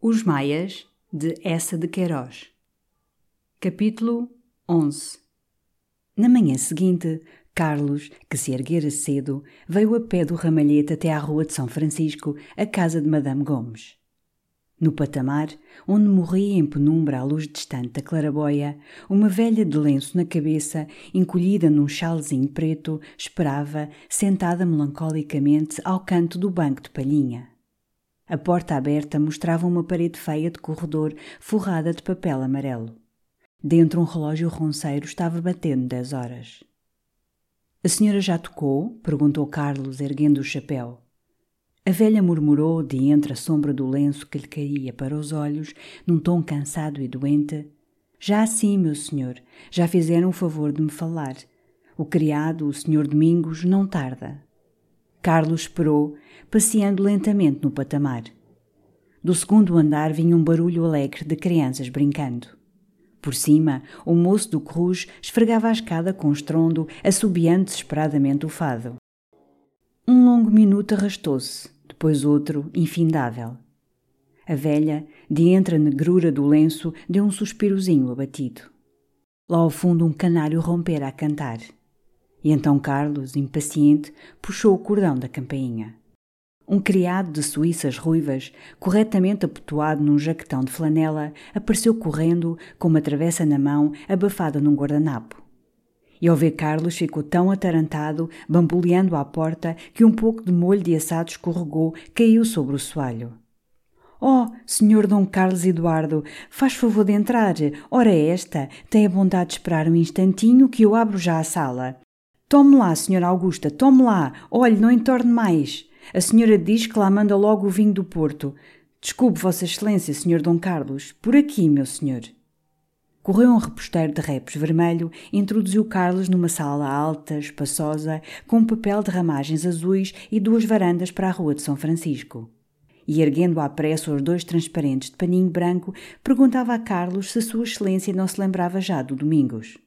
Os Maias, de Essa de Queiroz. Capítulo 11 Na manhã seguinte, Carlos, que se erguera cedo, veio a pé do ramalhete até à rua de São Francisco, a casa de Madame Gomes. No patamar, onde morria em penumbra à luz distante da claraboia, uma velha de lenço na cabeça, encolhida num chalezinho preto, esperava, sentada melancolicamente ao canto do banco de palhinha. A porta aberta mostrava uma parede feia de corredor forrada de papel amarelo. Dentro um relógio ronceiro estava batendo dez horas. A senhora já tocou? perguntou Carlos, erguendo o chapéu. A velha murmurou de entre a sombra do lenço que lhe caía para os olhos, num tom cansado e doente. Já sim, meu senhor, já fizeram o favor de me falar. O criado, o senhor Domingos, não tarda. Carlos esperou, passeando lentamente no patamar. Do segundo andar vinha um barulho alegre de crianças brincando. Por cima, o moço do Cruz esfregava a escada com estrondo, assobiando desesperadamente o fado. Um longo minuto arrastou-se, depois outro, infindável. A velha, de entre a negrura do lenço, deu um suspirozinho abatido. Lá ao fundo um canário rompera a cantar. E então Carlos, impaciente, puxou o cordão da campainha. Um criado de suíças ruivas, corretamente apotoado num jaquetão de flanela, apareceu correndo, com uma travessa na mão, abafada num guardanapo. E ao ver Carlos ficou tão atarantado, bamboleando à porta, que um pouco de molho de assado escorregou, caiu sobre o soalho. Oh, senhor Dom Carlos Eduardo, faz favor de entrar. Ora esta, tem a bondade de esperar um instantinho que eu abro já a sala. Tome lá, senhora Augusta, tome lá. Olhe, não entorne mais. A senhora diz que lá manda logo o vinho do Porto. Desculpe, Vossa Excelência, senhor Dom Carlos. Por aqui, meu senhor. Correu um reposteiro de repos vermelho e introduziu Carlos numa sala alta, espaçosa, com um papel de ramagens azuis e duas varandas para a rua de São Francisco. E erguendo à pressa os dois transparentes de paninho branco, perguntava a Carlos se Sua Excelência não se lembrava já do Domingos.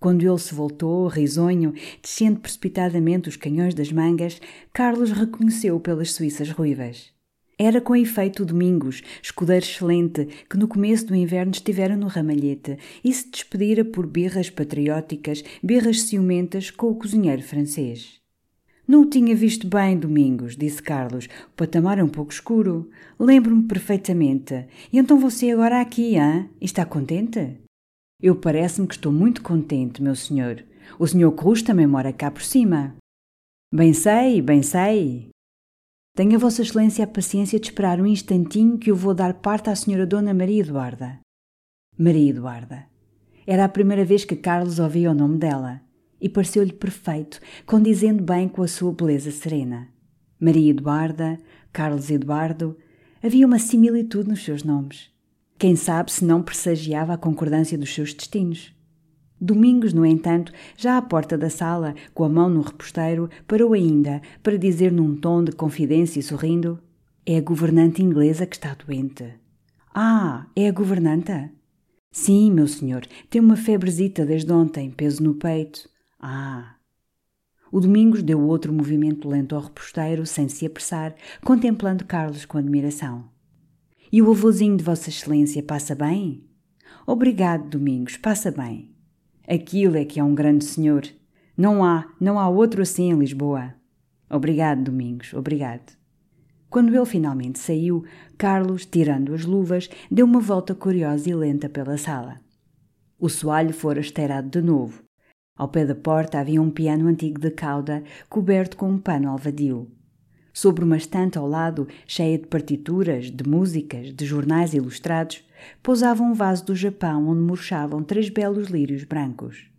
Quando ele se voltou, risonho, descendo precipitadamente os canhões das mangas, Carlos reconheceu pelas suíças ruivas. Era com efeito o Domingos, escudeiro excelente, que no começo do inverno estivera no ramalhete e se despedira por birras patrióticas, birras ciumentas com o cozinheiro francês. Não o tinha visto bem, Domingos, disse Carlos. O patamar é um pouco escuro. Lembro-me perfeitamente. E então você agora aqui, hã? Está contente? Eu parece-me que estou muito contente, meu senhor. O senhor Cruz também mora cá por cima. Bem sei, bem sei. Tenha Vossa Excelência a paciência de esperar um instantinho que eu vou dar parte à senhora Dona Maria Eduarda. Maria Eduarda. Era a primeira vez que Carlos ouvia o nome dela e pareceu-lhe perfeito, condizendo bem com a sua beleza serena. Maria Eduarda, Carlos Eduardo, havia uma similitude nos seus nomes. Quem sabe se não pressagiava a concordância dos seus destinos. Domingos, no entanto, já à porta da sala, com a mão no reposteiro, parou ainda para dizer num tom de confidência e sorrindo: É a governante inglesa que está doente. Ah, é a governanta? Sim, meu senhor, tem uma febrezita desde ontem, peso no peito. Ah. O Domingos deu outro movimento lento ao reposteiro, sem se apressar, contemplando Carlos com admiração. E o avôzinho de Vossa Excelência passa bem? Obrigado, Domingos, passa bem. Aquilo é que é um grande senhor. Não há, não há outro assim em Lisboa. Obrigado, Domingos, obrigado. Quando ele finalmente saiu, Carlos, tirando as luvas, deu uma volta curiosa e lenta pela sala. O soalho fora esteirado de novo. Ao pé da porta havia um piano antigo de cauda, coberto com um pano alvadio. Sobre uma estante ao lado, cheia de partituras, de músicas, de jornais ilustrados, pousava um vaso do Japão onde murchavam três belos lírios brancos.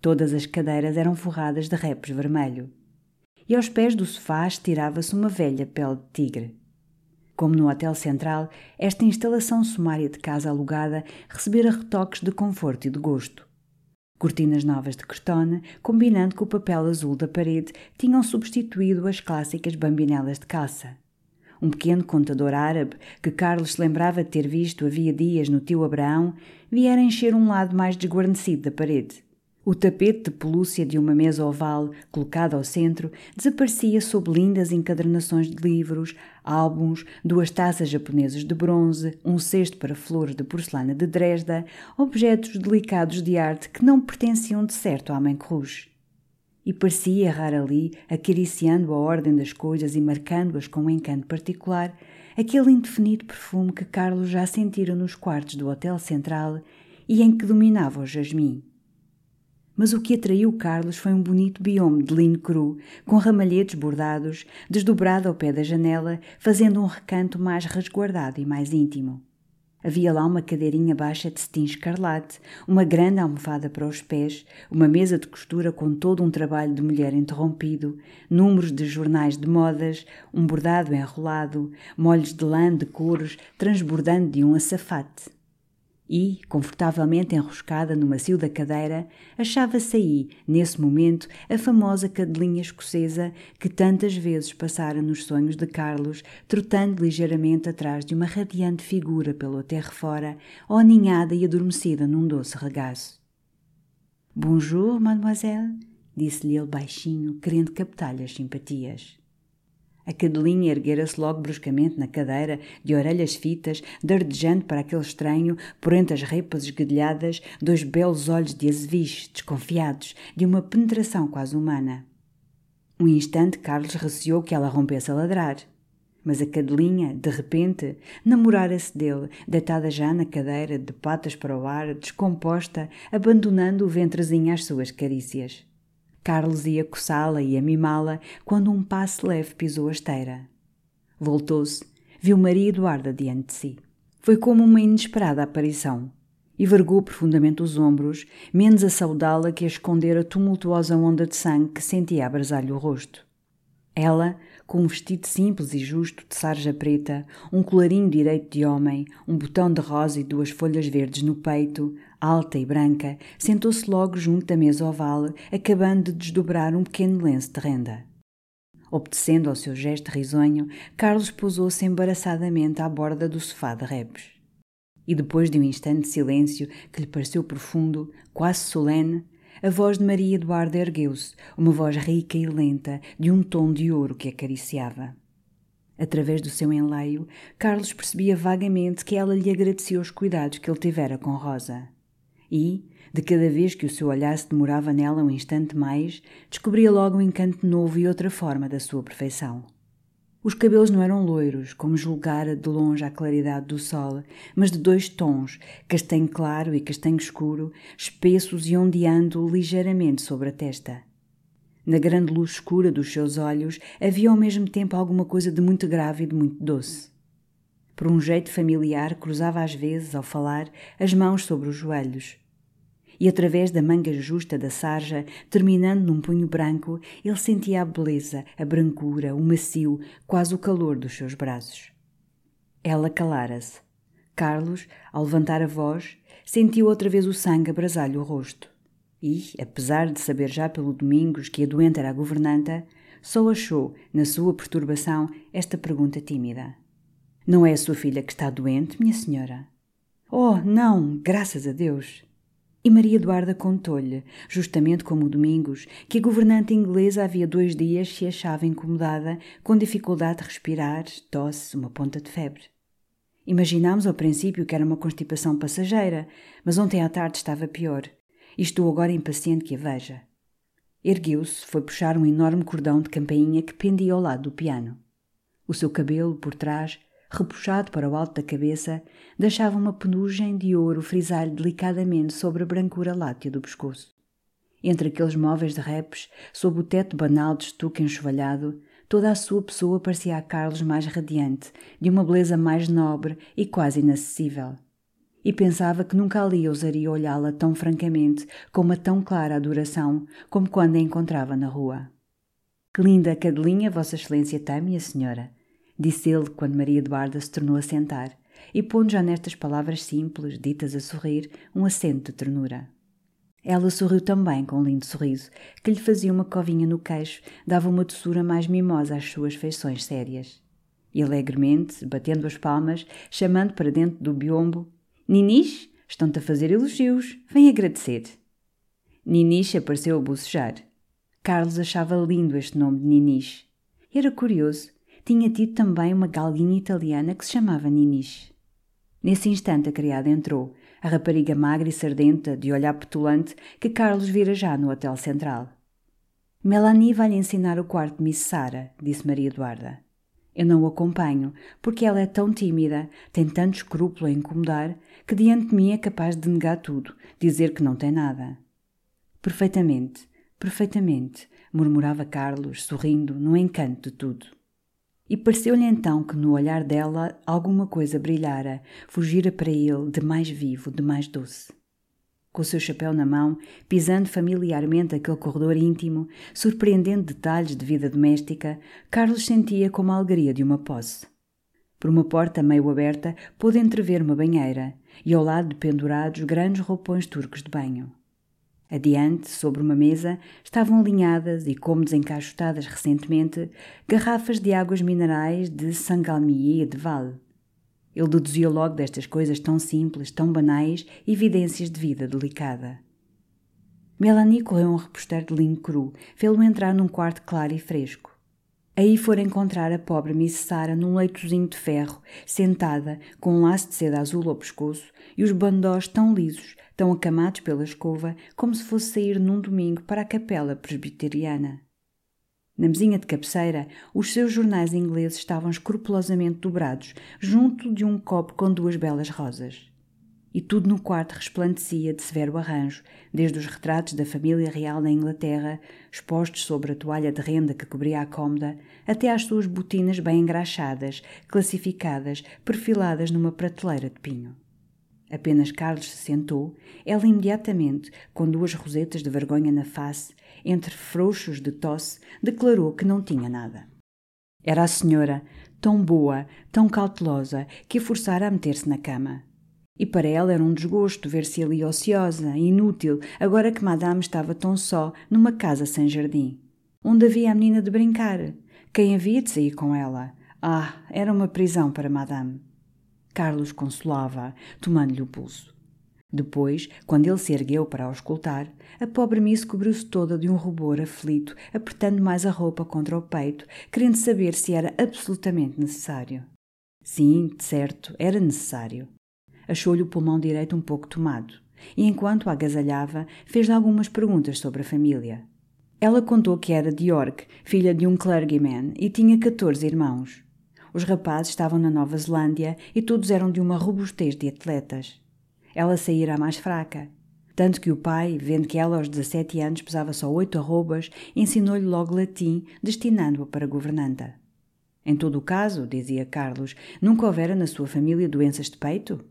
Todas as cadeiras eram forradas de repos vermelho. E aos pés do sofá estirava-se uma velha pele de tigre. Como no Hotel Central, esta instalação sumária de casa alugada recebera retoques de conforto e de gosto. Cortinas novas de crotone, combinando com o papel azul da parede, tinham substituído as clássicas bambinelas de calça. Um pequeno contador árabe, que Carlos se lembrava de ter visto havia dias no tio Abraão, viera encher um lado mais desguarnecido da parede. O tapete de pelúcia de uma mesa oval, colocada ao centro, desaparecia sob lindas encadernações de livros, álbuns, duas taças japonesas de bronze, um cesto para flores de porcelana de Dresda, objetos delicados de arte que não pertenciam de certo à mãe Cruz. E parecia errar ali, acariciando a ordem das coisas e marcando-as com um encanto particular, aquele indefinido perfume que Carlos já sentira nos quartos do Hotel Central e em que dominava o jasmim mas o que atraiu Carlos foi um bonito biome de linho cru, com ramalhetes bordados, desdobrado ao pé da janela, fazendo um recanto mais resguardado e mais íntimo. Havia lá uma cadeirinha baixa de cetim escarlate, uma grande almofada para os pés, uma mesa de costura com todo um trabalho de mulher interrompido, números de jornais de modas, um bordado enrolado, molhos de lã de cores transbordando de um açafate e, confortavelmente enroscada no macio da cadeira, achava-se aí, nesse momento, a famosa cadelinha escocesa que tantas vezes passara nos sonhos de Carlos, trotando ligeiramente atrás de uma radiante figura pelo terra fora, ou aninhada e adormecida num doce regaço. Bonjour, mademoiselle, disse-lhe ele baixinho, querendo captar-lhe as simpatias. A cadelinha erguera-se logo bruscamente na cadeira, de orelhas fitas, dardejando para aquele estranho, por entre as repas esguedelhadas, dois belos olhos de azeviche, desconfiados, de uma penetração quase humana. Um instante Carlos receou que ela rompesse a ladrar. Mas a cadelinha, de repente, namorara-se dele, deitada já na cadeira, de patas para o ar, descomposta, abandonando o ventrezinho às suas carícias. Carlos ia coçá-la e a mimá-la quando um passo leve pisou a esteira. Voltou-se, viu Maria Eduarda diante de si. Foi como uma inesperada aparição. E vergou profundamente os ombros, menos a saudá-la que a esconder a tumultuosa onda de sangue que sentia abrasar-lhe o rosto. Ela, com um vestido simples e justo de sarja preta, um colarinho direito de homem, um botão de rosa e duas folhas verdes no peito, alta e branca, sentou-se logo junto da mesa oval, acabando de desdobrar um pequeno lenço de renda. Obedecendo ao seu gesto risonho, Carlos pousou-se embaraçadamente à borda do sofá de repes. E depois de um instante de silêncio que lhe pareceu profundo, quase solene, a voz de Maria Eduarda ergueu-se, uma voz rica e lenta, de um tom de ouro que acariciava. Através do seu enleio, Carlos percebia vagamente que ela lhe agradecia os cuidados que ele tivera com Rosa. E, de cada vez que o seu olhar se demorava nela um instante mais, descobria logo um encanto novo e outra forma da sua perfeição. Os cabelos não eram loiros, como julgara de longe à claridade do sol, mas de dois tons, castanho claro e castanho escuro, espessos e ondeando ligeiramente sobre a testa. Na grande luz escura dos seus olhos havia ao mesmo tempo alguma coisa de muito grave e de muito doce. Por um jeito familiar, cruzava às vezes, ao falar, as mãos sobre os joelhos, e através da manga justa da sarja, terminando num punho branco, ele sentia a beleza, a brancura, o macio, quase o calor dos seus braços. Ela calara-se. Carlos, ao levantar a voz, sentiu outra vez o sangue abrasar-lhe o rosto. E, apesar de saber já pelo Domingos que a doente era a governanta, só achou, na sua perturbação, esta pergunta tímida. Não é a sua filha que está doente, minha senhora? Oh, não, graças a Deus! E Maria Eduarda contou-lhe, justamente como o Domingos, que a governante inglesa havia dois dias se achava incomodada, com dificuldade de respirar, tosse, uma ponta de febre. Imaginámos ao princípio que era uma constipação passageira, mas ontem à tarde estava pior, e estou agora impaciente que a veja. Ergueu-se, foi puxar um enorme cordão de campainha que pendia ao lado do piano. O seu cabelo, por trás, repuxado para o alto da cabeça, deixava uma penugem de ouro frisar-lhe delicadamente sobre a brancura látea do pescoço. Entre aqueles móveis de repes, sob o teto banal de estuque enxovalhado, toda a sua pessoa parecia a Carlos mais radiante, de uma beleza mais nobre e quase inacessível. E pensava que nunca ali ousaria olhá-la tão francamente, com uma tão clara adoração, como quando a encontrava na rua. Que linda cadelinha Vossa Excelência tem, minha senhora! Disse ele quando Maria Eduarda se tornou a sentar, e pondo já nestas palavras simples, ditas a sorrir, um acento de ternura. Ela sorriu também com um lindo sorriso, que lhe fazia uma covinha no queixo, dava uma doçura mais mimosa às suas feições sérias. E alegremente, batendo as palmas, chamando para dentro do biombo: Ninis, estão-te a fazer elogios, vem agradecer. Ninis apareceu a bocejar. Carlos achava lindo este nome de Ninis. Era curioso, tinha tido também uma galguinha italiana que se chamava Ninis. Nesse instante a criada entrou, a rapariga magra e sardenta, de olhar petulante, que Carlos vira já no Hotel Central. Melanie vai-lhe ensinar o quarto de Miss Sara, disse Maria Eduarda. Eu não o acompanho, porque ela é tão tímida, tem tanto escrúpulo a incomodar, que diante de mim é capaz de negar tudo, dizer que não tem nada. Perfeitamente, perfeitamente, murmurava Carlos, sorrindo, no encanto de tudo. E pareceu-lhe então que no olhar dela alguma coisa brilhara, fugira para ele de mais vivo, de mais doce. Com o seu chapéu na mão, pisando familiarmente aquele corredor íntimo, surpreendendo detalhes de vida doméstica, Carlos sentia como a alegria de uma posse. Por uma porta meio aberta, pôde entrever uma banheira e ao lado pendurados grandes roupões turcos de banho. Adiante, sobre uma mesa, estavam alinhadas e como desencaixotadas recentemente, garrafas de águas minerais de Sangalmier de Val. Ele deduzia logo destas coisas tão simples, tão banais, evidências de vida delicada. Melanie correu um reposteiro de linho cru, fê-lo entrar num quarto claro e fresco. Aí fora encontrar a pobre Miss Sara num leitozinho de ferro, sentada, com um laço de seda azul ao pescoço e os bandós tão lisos tão acamados pela escova como se fosse sair num domingo para a capela presbiteriana. Na mesinha de cabeceira, os seus jornais ingleses estavam escrupulosamente dobrados, junto de um copo com duas belas rosas. E tudo no quarto resplandecia de severo arranjo, desde os retratos da família real na Inglaterra, expostos sobre a toalha de renda que cobria a cômoda, até às suas botinas bem engraxadas, classificadas, perfiladas numa prateleira de pinho. Apenas Carlos se sentou, ela imediatamente, com duas rosetas de vergonha na face, entre frouxos de tosse, declarou que não tinha nada. Era a senhora, tão boa, tão cautelosa, que a forçara a meter-se na cama. E para ela era um desgosto ver-se ali ociosa, inútil, agora que Madame estava tão só, numa casa sem jardim. Onde havia a menina de brincar? Quem havia de sair com ela? Ah, era uma prisão para Madame. Carlos consolava, tomando-lhe o pulso. Depois, quando ele se ergueu para o escutar, a pobre Miss cobriu-se toda de um rubor aflito, apertando mais a roupa contra o peito, querendo saber se era absolutamente necessário. Sim, de certo, era necessário. Achou-lhe o pulmão direito um pouco tomado, e enquanto a agasalhava, fez-lhe algumas perguntas sobre a família. Ela contou que era de York, filha de um clergyman, e tinha 14 irmãos. Os rapazes estavam na Nova Zelândia e todos eram de uma robustez de atletas. Ela saíra mais fraca. Tanto que o pai, vendo que ela aos 17 anos pesava só oito arrobas, ensinou-lhe logo latim, destinando-a para governanta. Em todo o caso, dizia Carlos, nunca houvera na sua família doenças de peito?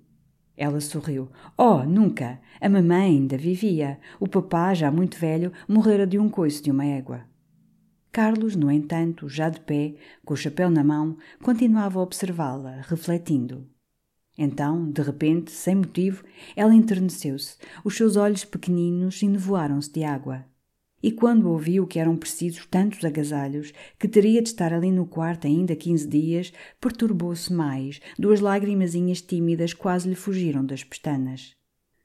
Ela sorriu. Oh, nunca! A mamãe ainda vivia. O papá, já muito velho, morrera de um coice de uma égua. Carlos, no entanto, já de pé, com o chapéu na mão, continuava a observá-la, refletindo. Então, de repente, sem motivo, ela enterneceu-se, os seus olhos pequeninos enevoaram-se de água. E quando ouviu que eram precisos tantos agasalhos, que teria de estar ali no quarto ainda quinze dias, perturbou-se mais, duas lágrimazinhas tímidas quase lhe fugiram das pestanas.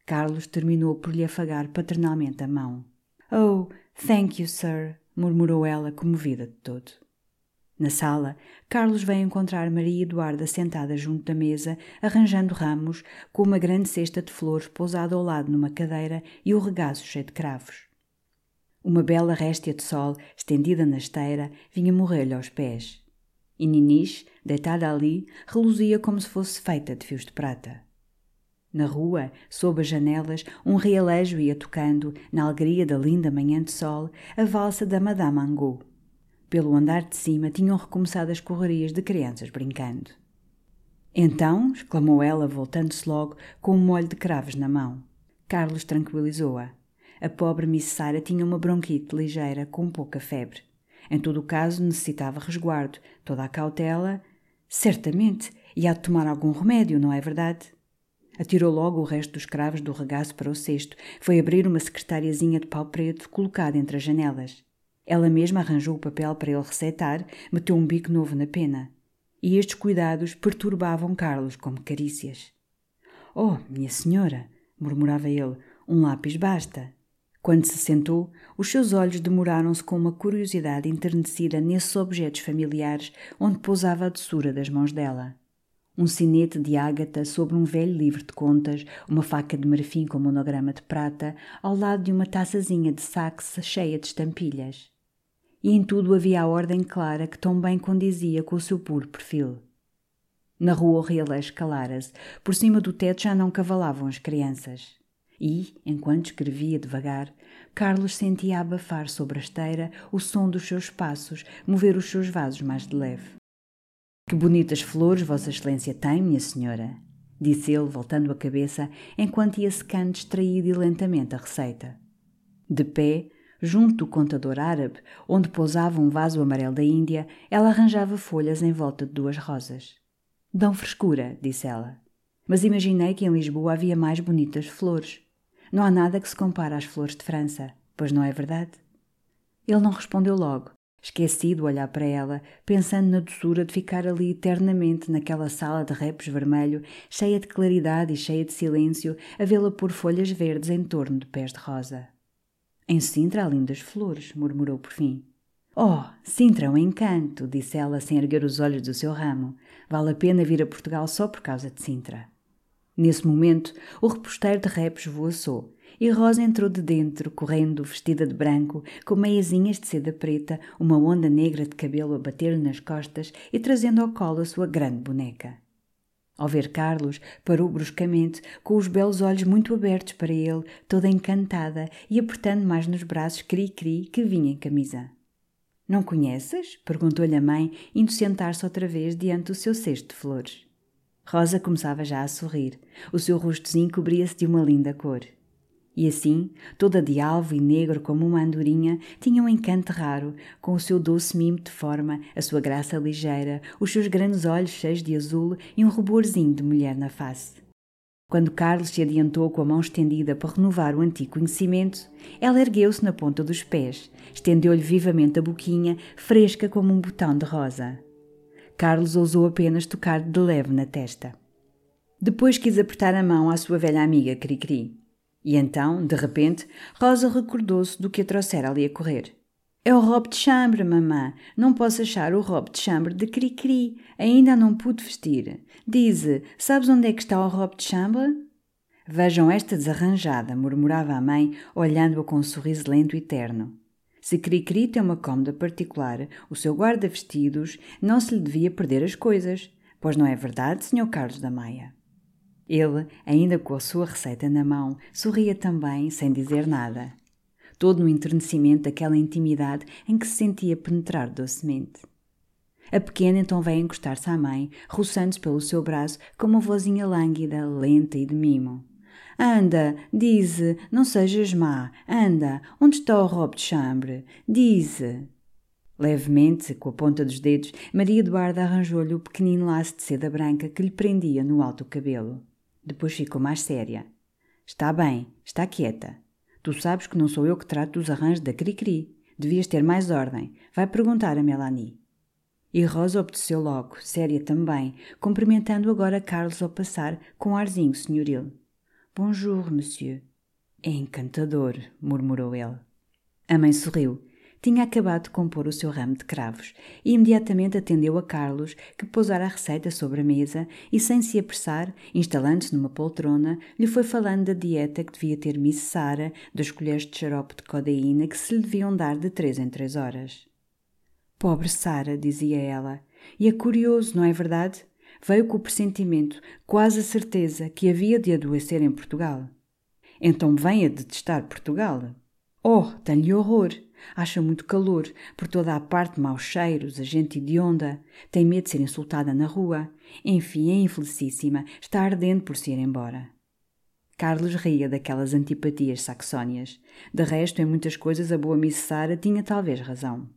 Carlos terminou por lhe afagar paternalmente a mão. Oh, thank you, sir, murmurou ela, comovida de todo. Na sala, Carlos veio encontrar Maria Eduarda sentada junto da mesa, arranjando ramos, com uma grande cesta de flores pousada ao lado numa cadeira e o regaço cheio de cravos. Uma bela réstia de sol, estendida na esteira, vinha morrer-lhe aos pés. E Ninis, deitada ali, reluzia como se fosse feita de fios de prata. Na rua, sob as janelas, um realejo ia tocando, na alegria da linda manhã de sol, a valsa da Madame Angot. Pelo andar de cima tinham recomeçado as correrias de crianças brincando. Então, exclamou ela, voltando-se logo, com um molho de cravos na mão. Carlos tranquilizou-a. A pobre Miss Sara tinha uma bronquite ligeira, com pouca febre. Em todo o caso, necessitava resguardo, toda a cautela. Certamente, e há de tomar algum remédio, não é verdade? Atirou logo o resto dos cravos do regaço para o cesto. Foi abrir uma secretariazinha de pau preto colocada entre as janelas. Ela mesma arranjou o papel para ele receitar, meteu um bico novo na pena. E estes cuidados perturbavam Carlos como carícias. Oh, minha senhora, murmurava ele, um lápis basta. Quando se sentou, os seus olhos demoraram-se com uma curiosidade enternecida nesses objetos familiares onde pousava a doçura das mãos dela. Um sinete de ágata sobre um velho livro de contas, uma faca de marfim com monograma de prata, ao lado de uma taçazinha de saxe cheia de estampilhas. E em tudo havia a ordem clara que tão bem condizia com o seu puro perfil. Na rua o relés calara-se, por cima do teto já não cavalavam as crianças. E, enquanto escrevia devagar, Carlos sentia abafar sobre a esteira o som dos seus passos, mover os seus vasos mais de leve. Que bonitas flores Vossa Excelência tem, minha senhora, disse ele, voltando a cabeça, enquanto ia secando distraído e lentamente a receita. De pé, junto do contador árabe, onde pousava um vaso amarelo da Índia, ela arranjava folhas em volta de duas rosas. Dão frescura, disse ela. Mas imaginei que em Lisboa havia mais bonitas flores. Não há nada que se compare às flores de França, pois não é verdade? Ele não respondeu logo, esquecido olhar para ela, pensando na doçura de ficar ali eternamente naquela sala de repos vermelho, cheia de claridade e cheia de silêncio, a vê-la pôr folhas verdes em torno de pés de rosa. Em Sintra há lindas flores, murmurou por fim. Oh, Sintra é um encanto, disse ela sem erguer os olhos do seu ramo. Vale a pena vir a Portugal só por causa de Sintra. Nesse momento, o reposteiro de repos voaçou e Rosa entrou de dentro, correndo, vestida de branco, com meiazinhas de seda preta, uma onda negra de cabelo a bater-lhe nas costas e trazendo ao colo a sua grande boneca. Ao ver Carlos, parou bruscamente, com os belos olhos muito abertos para ele, toda encantada e apertando mais nos braços Cri-Cri, que vinha em camisa. Não conheces? perguntou-lhe a mãe, indo sentar-se outra vez diante do seu cesto de flores. Rosa começava já a sorrir. O seu rostozinho cobria-se de uma linda cor. E assim, toda de alvo e negro como uma andorinha, tinha um encanto raro, com o seu doce mimo de forma, a sua graça ligeira, os seus grandes olhos cheios de azul e um ruborzinho de mulher na face. Quando Carlos se adiantou com a mão estendida para renovar o antigo conhecimento, ela ergueu-se na ponta dos pés, estendeu-lhe vivamente a boquinha, fresca como um botão de rosa. Carlos ousou apenas tocar de leve na testa. Depois quis apertar a mão à sua velha amiga Cricri. E então, de repente, Rosa recordou-se do que a trouxera ali a correr. É o robe de chambre, mamã. Não posso achar o robe de chambre de Cricri. Ainda não pude vestir. Dize, sabes onde é que está o robe de chambre? Vejam esta desarranjada, murmurava a mãe, olhando-a com um sorriso lento e terno. Se Cricri tem uma cômoda particular, o seu guarda-vestidos, não se lhe devia perder as coisas. Pois não é verdade, Sr. Carlos da Maia? Ele, ainda com a sua receita na mão, sorria também, sem dizer nada. Todo no enternecimento daquela intimidade em que se sentia penetrar docemente. A pequena então veio encostar-se à mãe, roçando-se pelo seu braço com uma vozinha lânguida, lenta e de mimo. Anda, dize, não sejas má. Anda, onde está o robe de chambre? Dize. Levemente, com a ponta dos dedos, Maria Eduarda arranjou-lhe o pequenino laço de seda branca que lhe prendia no alto cabelo. Depois ficou mais séria. Está bem, está quieta. Tu sabes que não sou eu que trato dos arranjos da Cricri. Devias ter mais ordem. Vai perguntar a Melanie. E Rosa obedeceu logo, séria também, cumprimentando agora Carlos ao passar, com arzinho senhoril. Bonjour, monsieur. É encantador, murmurou ele. A mãe sorriu. Tinha acabado de compor o seu ramo de cravos e imediatamente atendeu a Carlos, que pousara a receita sobre a mesa e, sem se apressar, instalando-se numa poltrona, lhe foi falando da dieta que devia ter Miss Sara, das colheres de xarope de codeína que se lhe deviam dar de três em três horas. Pobre Sara, dizia ela, e é curioso, não é verdade? veio com o pressentimento, quase a certeza, que havia de adoecer em Portugal. Então vem a detestar Portugal. Oh, tem-lhe horror. Acha muito calor, por toda a parte maus cheiros, a gente hedionda, tem medo de ser insultada na rua. Enfim, é infelicíssima, está ardente por se ir embora. Carlos ria daquelas antipatias saxónias. De resto, em muitas coisas a boa Miss Sara tinha talvez razão.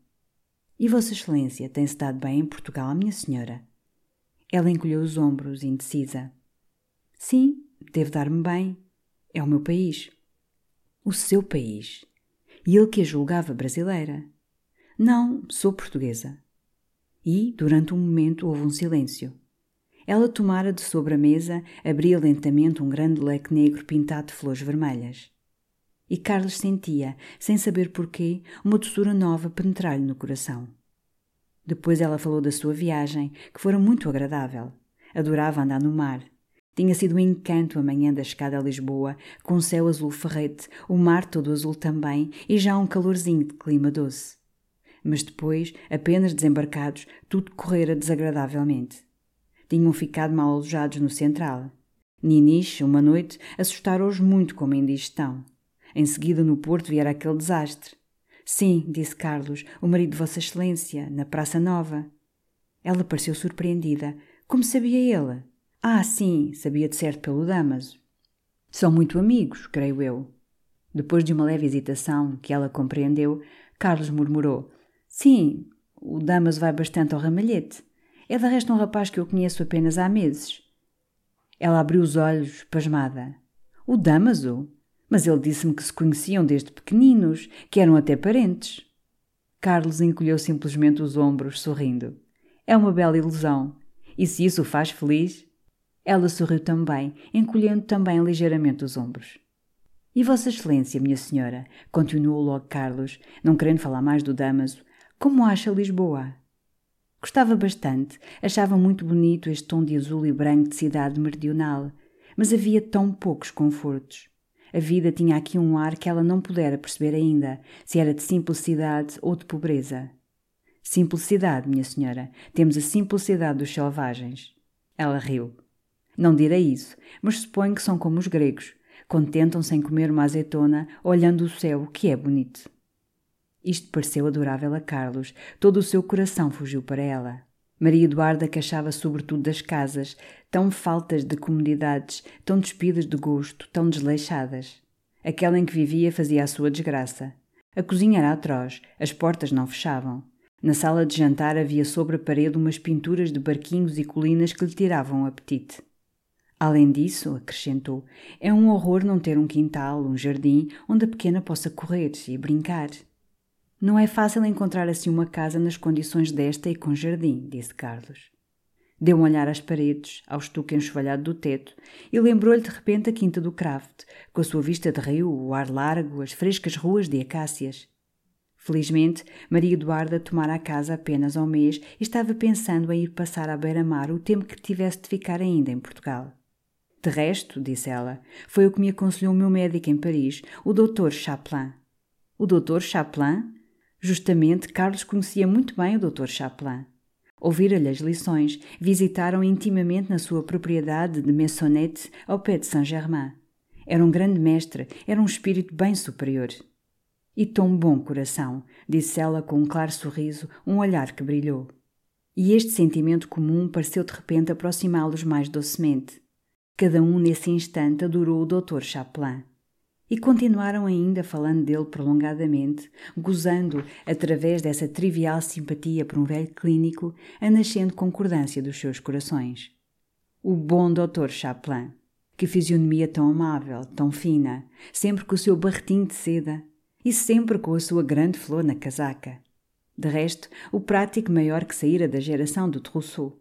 E Vossa Excelência tem-se dado bem em Portugal, minha senhora? Ela encolheu os ombros, indecisa. Sim, devo dar-me bem. É o meu país. O seu país. E ele que a julgava brasileira. Não, sou portuguesa. E, durante um momento, houve um silêncio. Ela tomara de sobre a mesa, abria lentamente um grande leque negro pintado de flores vermelhas. E Carlos sentia, sem saber porquê, uma doçura nova penetrar-lhe no coração. Depois ela falou da sua viagem, que fora muito agradável. Adorava andar no mar. Tinha sido um encanto a manhã da escada a Lisboa, com o céu azul ferrete, o mar todo azul também e já um calorzinho de clima doce. Mas depois, apenas desembarcados, tudo correra desagradavelmente. Tinham ficado mal alojados no Central. Ninis, uma noite, assustaram-os muito com uma indigestão. Em seguida, no Porto, viera aquele desastre. Sim, disse Carlos, o marido de Vossa Excelência, na Praça Nova. Ela pareceu surpreendida. Como sabia ele? Ah, sim, sabia de certo pelo Damaso. São muito amigos, creio eu. Depois de uma leve hesitação, que ela compreendeu, Carlos murmurou: Sim, o Damaso vai bastante ao ramalhete. É de resto um rapaz que eu conheço apenas há meses. Ela abriu os olhos, pasmada. O Damaso? Mas ele disse-me que se conheciam desde pequeninos, que eram até parentes. Carlos encolheu simplesmente os ombros, sorrindo. É uma bela ilusão. E se isso o faz feliz? Ela sorriu também, encolhendo também ligeiramente os ombros. E Vossa Excelência, minha senhora, continuou logo Carlos, não querendo falar mais do Damaso, como acha Lisboa? Gostava bastante, achava muito bonito este tom de azul e branco de cidade meridional, mas havia tão poucos confortos. A vida tinha aqui um ar que ela não pudera perceber ainda, se era de simplicidade ou de pobreza. Simplicidade, minha senhora. Temos a simplicidade dos selvagens. Ela riu. Não direi isso, mas suponho que são como os gregos. Contentam-se em comer uma azeitona, olhando o céu, que é bonito. Isto pareceu adorável a Carlos. Todo o seu coração fugiu para ela. Maria Eduarda queixava sobretudo das casas, tão faltas de comodidades, tão despidas de gosto, tão desleixadas. Aquela em que vivia fazia a sua desgraça. A cozinha era atroz, as portas não fechavam. Na sala de jantar havia sobre a parede umas pinturas de barquinhos e colinas que lhe tiravam o apetite. Além disso, acrescentou, é um horror não ter um quintal, um jardim, onde a pequena possa correr e brincar. Não é fácil encontrar assim uma casa nas condições desta e com jardim, disse Carlos. Deu um olhar às paredes, ao estuque enxovalhado do teto, e lembrou-lhe de repente a quinta do Craft, com a sua vista de rio, o ar largo, as frescas ruas de acácias. Felizmente, Maria Eduarda tomara a casa apenas ao mês e estava pensando em ir passar à beira-mar o tempo que tivesse de ficar ainda em Portugal. De resto, disse ela, foi o que me aconselhou o meu médico em Paris, o Dr. Chaplin. O Dr. Chaplin? Justamente, Carlos conhecia muito bem o Dr. Chaplin. Ouvira-lhe as lições, visitaram intimamente na sua propriedade de Maisonnette, ao pé de Saint-Germain. Era um grande mestre, era um espírito bem superior. E tão bom coração, disse ela com um claro sorriso, um olhar que brilhou. E este sentimento comum pareceu de repente aproximá-los mais docemente. Cada um nesse instante adorou o Dr. Chaplin. E continuaram ainda falando dele prolongadamente, gozando, através dessa trivial simpatia por um velho clínico, a nascente concordância dos seus corações. O bom Dr. Chaplin. Que fisionomia tão amável, tão fina, sempre com o seu barretinho de seda e sempre com a sua grande flor na casaca. De resto, o prático maior que saíra da geração do Trousseau.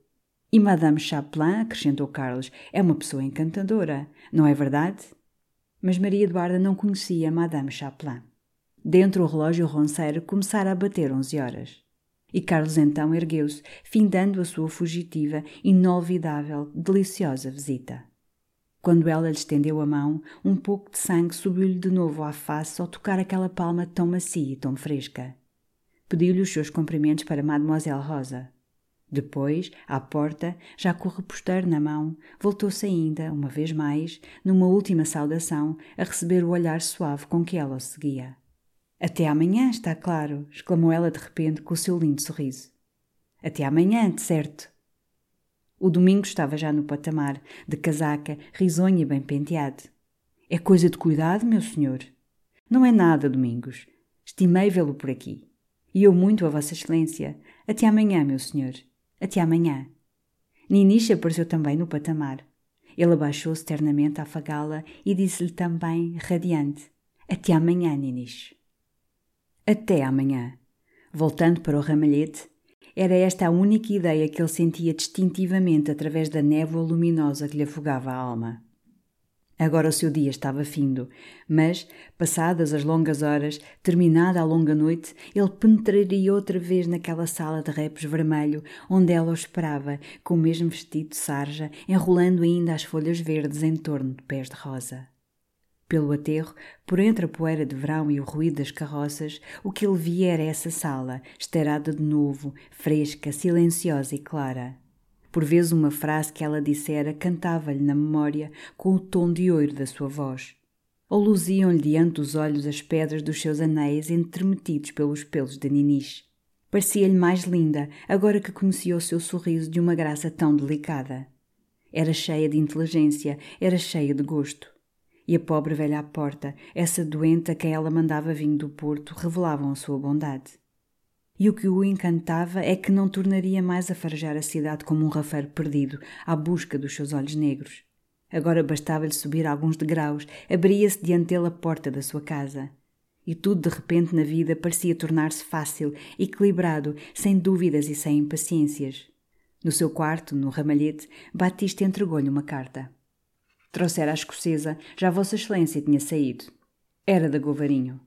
E Madame Chaplin, acrescentou Carlos, é uma pessoa encantadora, não é verdade? mas Maria Eduarda não conhecia Madame Chaplin. Dentro o relógio ronceiro começara a bater onze horas. E Carlos então ergueu-se, findando a sua fugitiva, inolvidável, deliciosa visita. Quando ela lhe estendeu a mão, um pouco de sangue subiu-lhe de novo à face ao tocar aquela palma tão macia e tão fresca. Pediu-lhe os seus cumprimentos para Mademoiselle Rosa. Depois, à porta, já com o reposteiro na mão, voltou-se ainda, uma vez mais, numa última saudação, a receber o olhar suave com que ela o seguia. Até amanhã, está claro, exclamou ela de repente com o seu lindo sorriso. Até amanhã, de certo. O domingo estava já no patamar, de casaca, risonho e bem penteado. É coisa de cuidado, meu senhor. Não é nada, Domingos. Estimei vê-lo por aqui. E eu muito a Vossa Excelência. Até amanhã, meu senhor. Até amanhã. Niniche apareceu também no patamar. Ele abaixou-se ternamente a afagá-la e disse-lhe também, radiante: Até amanhã, Niniche. Até amanhã. Voltando para o ramalhete, era esta a única ideia que ele sentia distintivamente através da névoa luminosa que lhe afogava a alma. Agora o seu dia estava findo, mas, passadas as longas horas, terminada a longa noite, ele penetraria outra vez naquela sala de repos vermelho, onde ela o esperava, com o mesmo vestido de sarja, enrolando ainda as folhas verdes em torno de pés de rosa. Pelo aterro, por entre a poeira de verão e o ruído das carroças, o que ele via era essa sala, esteirada de novo, fresca, silenciosa e clara. Por vezes uma frase que ela dissera cantava-lhe na memória com o tom de ouro da sua voz. Ou luziam-lhe diante dos olhos as pedras dos seus anéis entremetidos pelos pelos de Niniche. Parecia-lhe mais linda, agora que conhecia o seu sorriso de uma graça tão delicada. Era cheia de inteligência, era cheia de gosto. E a pobre velha à porta, essa doente a quem ela mandava vinho do Porto, revelavam a sua bondade e o que o encantava é que não tornaria mais a farejar a cidade como um rafeiro perdido, à busca dos seus olhos negros. Agora bastava-lhe subir alguns degraus, abria-se diante dele a porta da sua casa. E tudo de repente na vida parecia tornar-se fácil, equilibrado, sem dúvidas e sem impaciências. No seu quarto, no ramalhete, Batista entregou-lhe uma carta. Trouxera a escocesa, já Vossa Excelência tinha saído. Era da Govarinho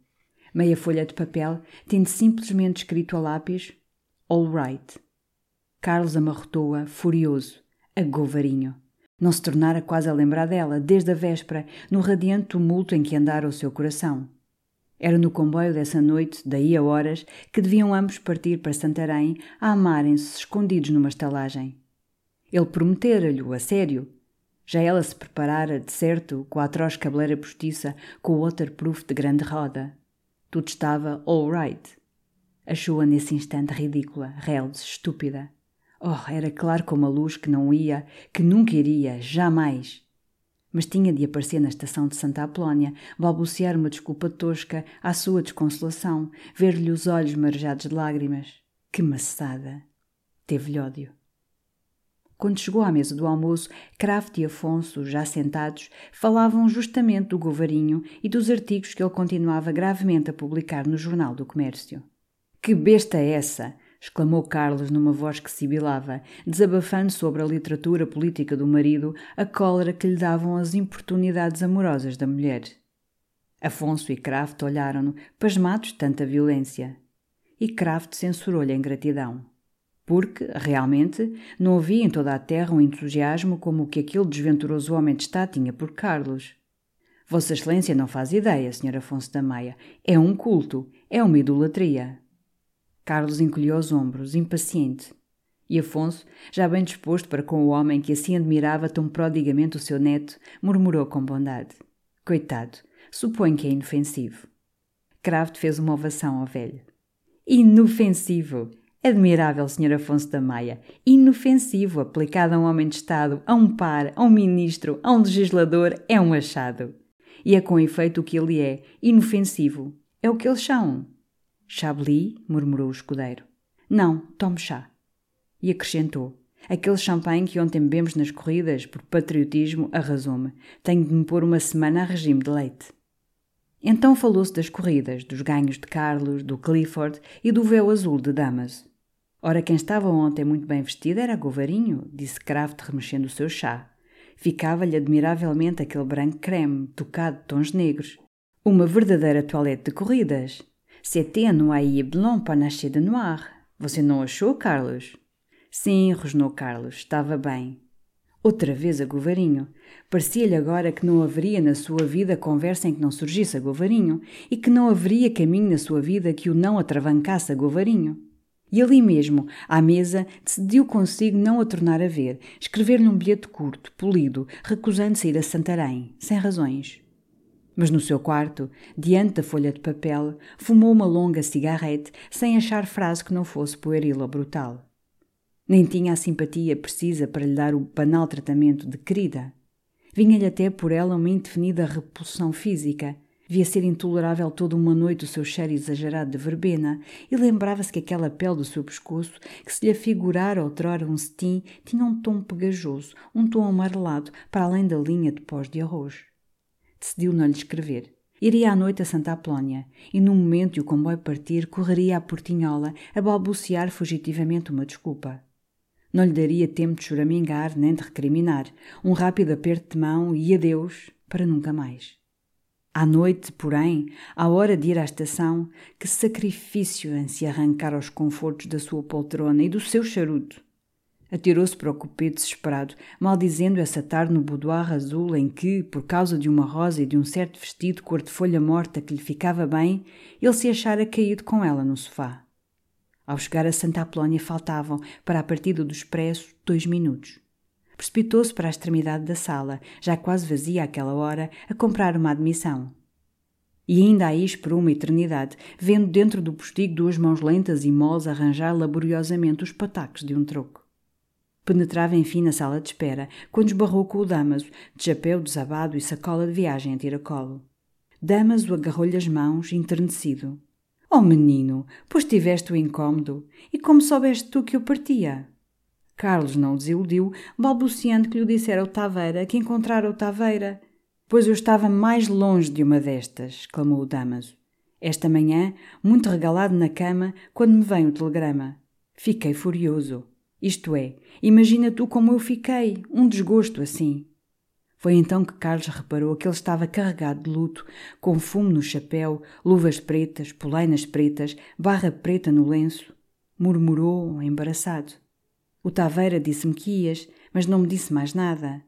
meia folha de papel, tendo simplesmente escrito a lápis All right. Carlos amarrotou-a, furioso, a govarinho. Não se tornara quase a lembrar dela, desde a véspera, no radiante tumulto em que andara o seu coração. Era no comboio dessa noite, daí a horas, que deviam ambos partir para Santarém a amarem-se escondidos numa estalagem. Ele prometera-lhe a sério. Já ela se preparara, de certo, com a atroz cabeleira postiça, com o waterproof de grande roda. Tudo estava all right. Achou-a nesse instante ridícula, reldes, estúpida. Oh, era claro como a luz que não ia, que nunca iria, jamais. Mas tinha de aparecer na estação de Santa Apolónia, balbuciar uma desculpa tosca à sua desconsolação, ver-lhe os olhos marejados de lágrimas. Que maçada! Teve-lhe ódio. Quando chegou à mesa do almoço, Kraft e Afonso, já sentados, falavam justamente do Govarinho e dos artigos que ele continuava gravemente a publicar no Jornal do Comércio. Que besta é essa! exclamou Carlos numa voz que sibilava, desabafando sobre a literatura política do marido, a cólera que lhe davam as importunidades amorosas da mulher. Afonso e Kraft olharam-no, pasmados de tanta violência. E Kraft censurou-lhe a ingratidão porque, realmente, não havia em toda a terra um entusiasmo como o que aquele desventuroso homem de Estado tinha por Carlos. Vossa Excelência não faz ideia, Sr. Afonso da Maia. É um culto, é uma idolatria. Carlos encolheu os ombros, impaciente. E Afonso, já bem disposto para com o homem que assim admirava tão prodigamente o seu neto, murmurou com bondade: Coitado, suponho que é inofensivo. Kraft fez uma ovação ao velho. Inofensivo! Admirável Sr. Afonso da Maia, inofensivo aplicado a um homem de Estado, a um par, a um ministro, a um legislador, é um achado. E é com efeito o que ele é, inofensivo. É o que eles são. Chablis, murmurou o escudeiro. Não, tome chá. E acrescentou. Aquele champanhe que ontem bebemos nas corridas, por patriotismo, arrasou-me. Tenho de me pôr uma semana a regime de leite. Então falou-se das corridas, dos ganhos de Carlos, do Clifford e do véu azul de Damas. Ora, quem estava ontem muito bem vestido era Govarinho, disse Kraft remexendo o seu chá. Ficava-lhe admiravelmente aquele branco creme, tocado de tons negros. Uma verdadeira toilette de corridas. C'était noyer blanc panaché de noir. Você não achou, Carlos? Sim, rosnou Carlos, estava bem. Outra vez a Govarinho. Parecia-lhe agora que não haveria na sua vida conversa em que não surgisse a Govarinho e que não haveria caminho na sua vida que o não atravancasse a Govarinho. E ali mesmo, à mesa, decidiu consigo não a tornar a ver, escrever-lhe um bilhete curto, polido, recusando-se a ir a Santarém, sem razões. Mas no seu quarto, diante da folha de papel, fumou uma longa cigarrete sem achar frase que não fosse pueril ou brutal. Nem tinha a simpatia precisa para lhe dar o banal tratamento de querida. Vinha-lhe até por ela uma indefinida repulsão física, Via ser intolerável toda uma noite o seu cheiro exagerado de verbena e lembrava-se que aquela pele do seu pescoço, que se lhe afigurara outrora um cetim, tinha um tom pegajoso, um tom amarelado, para além da linha de pós de arroz. Decidiu não lhe escrever. Iria à noite a Santa Apolónia e, no momento de o comboio partir, correria à portinhola a balbuciar fugitivamente uma desculpa. Não lhe daria tempo de choramingar nem de recriminar. Um rápido aperto de mão e adeus para nunca mais. À noite, porém, à hora de ir à estação, que sacrifício em se arrancar aos confortos da sua poltrona e do seu charuto. Atirou-se para o cupê desesperado, maldizendo essa tarde no boudoir azul em que, por causa de uma rosa e de um certo vestido cor de folha morta que lhe ficava bem, ele se achara caído com ela no sofá. Ao chegar a Santa Apolónia faltavam, para a partida do expresso, dois minutos. Precipitou-se para a extremidade da sala, já quase vazia àquela hora, a comprar uma admissão. E ainda aí esperou uma eternidade, vendo dentro do postigo duas mãos lentas e moles arranjar laboriosamente os patacos de um troco. Penetrava enfim na sala de espera, quando esbarrou com o Damaso, de chapéu desabado e sacola de viagem a tiracolo. Damaso agarrou-lhe as mãos, enternecido. Oh menino, pois tiveste o incômodo, e como soubeste tu que eu partia? Carlos não desiludiu, balbuciando que lhe dissera o Taveira que encontrara o Taveira. Pois eu estava mais longe de uma destas, clamou o Damaso. Esta manhã, muito regalado na cama, quando me vem o telegrama. Fiquei furioso. Isto é, imagina tu como eu fiquei, um desgosto assim. Foi então que Carlos reparou que ele estava carregado de luto, com fumo no chapéu, luvas pretas, polainas pretas, barra preta no lenço. Murmurou, embaraçado. O Taveira disse-me que ias, mas não me disse mais nada.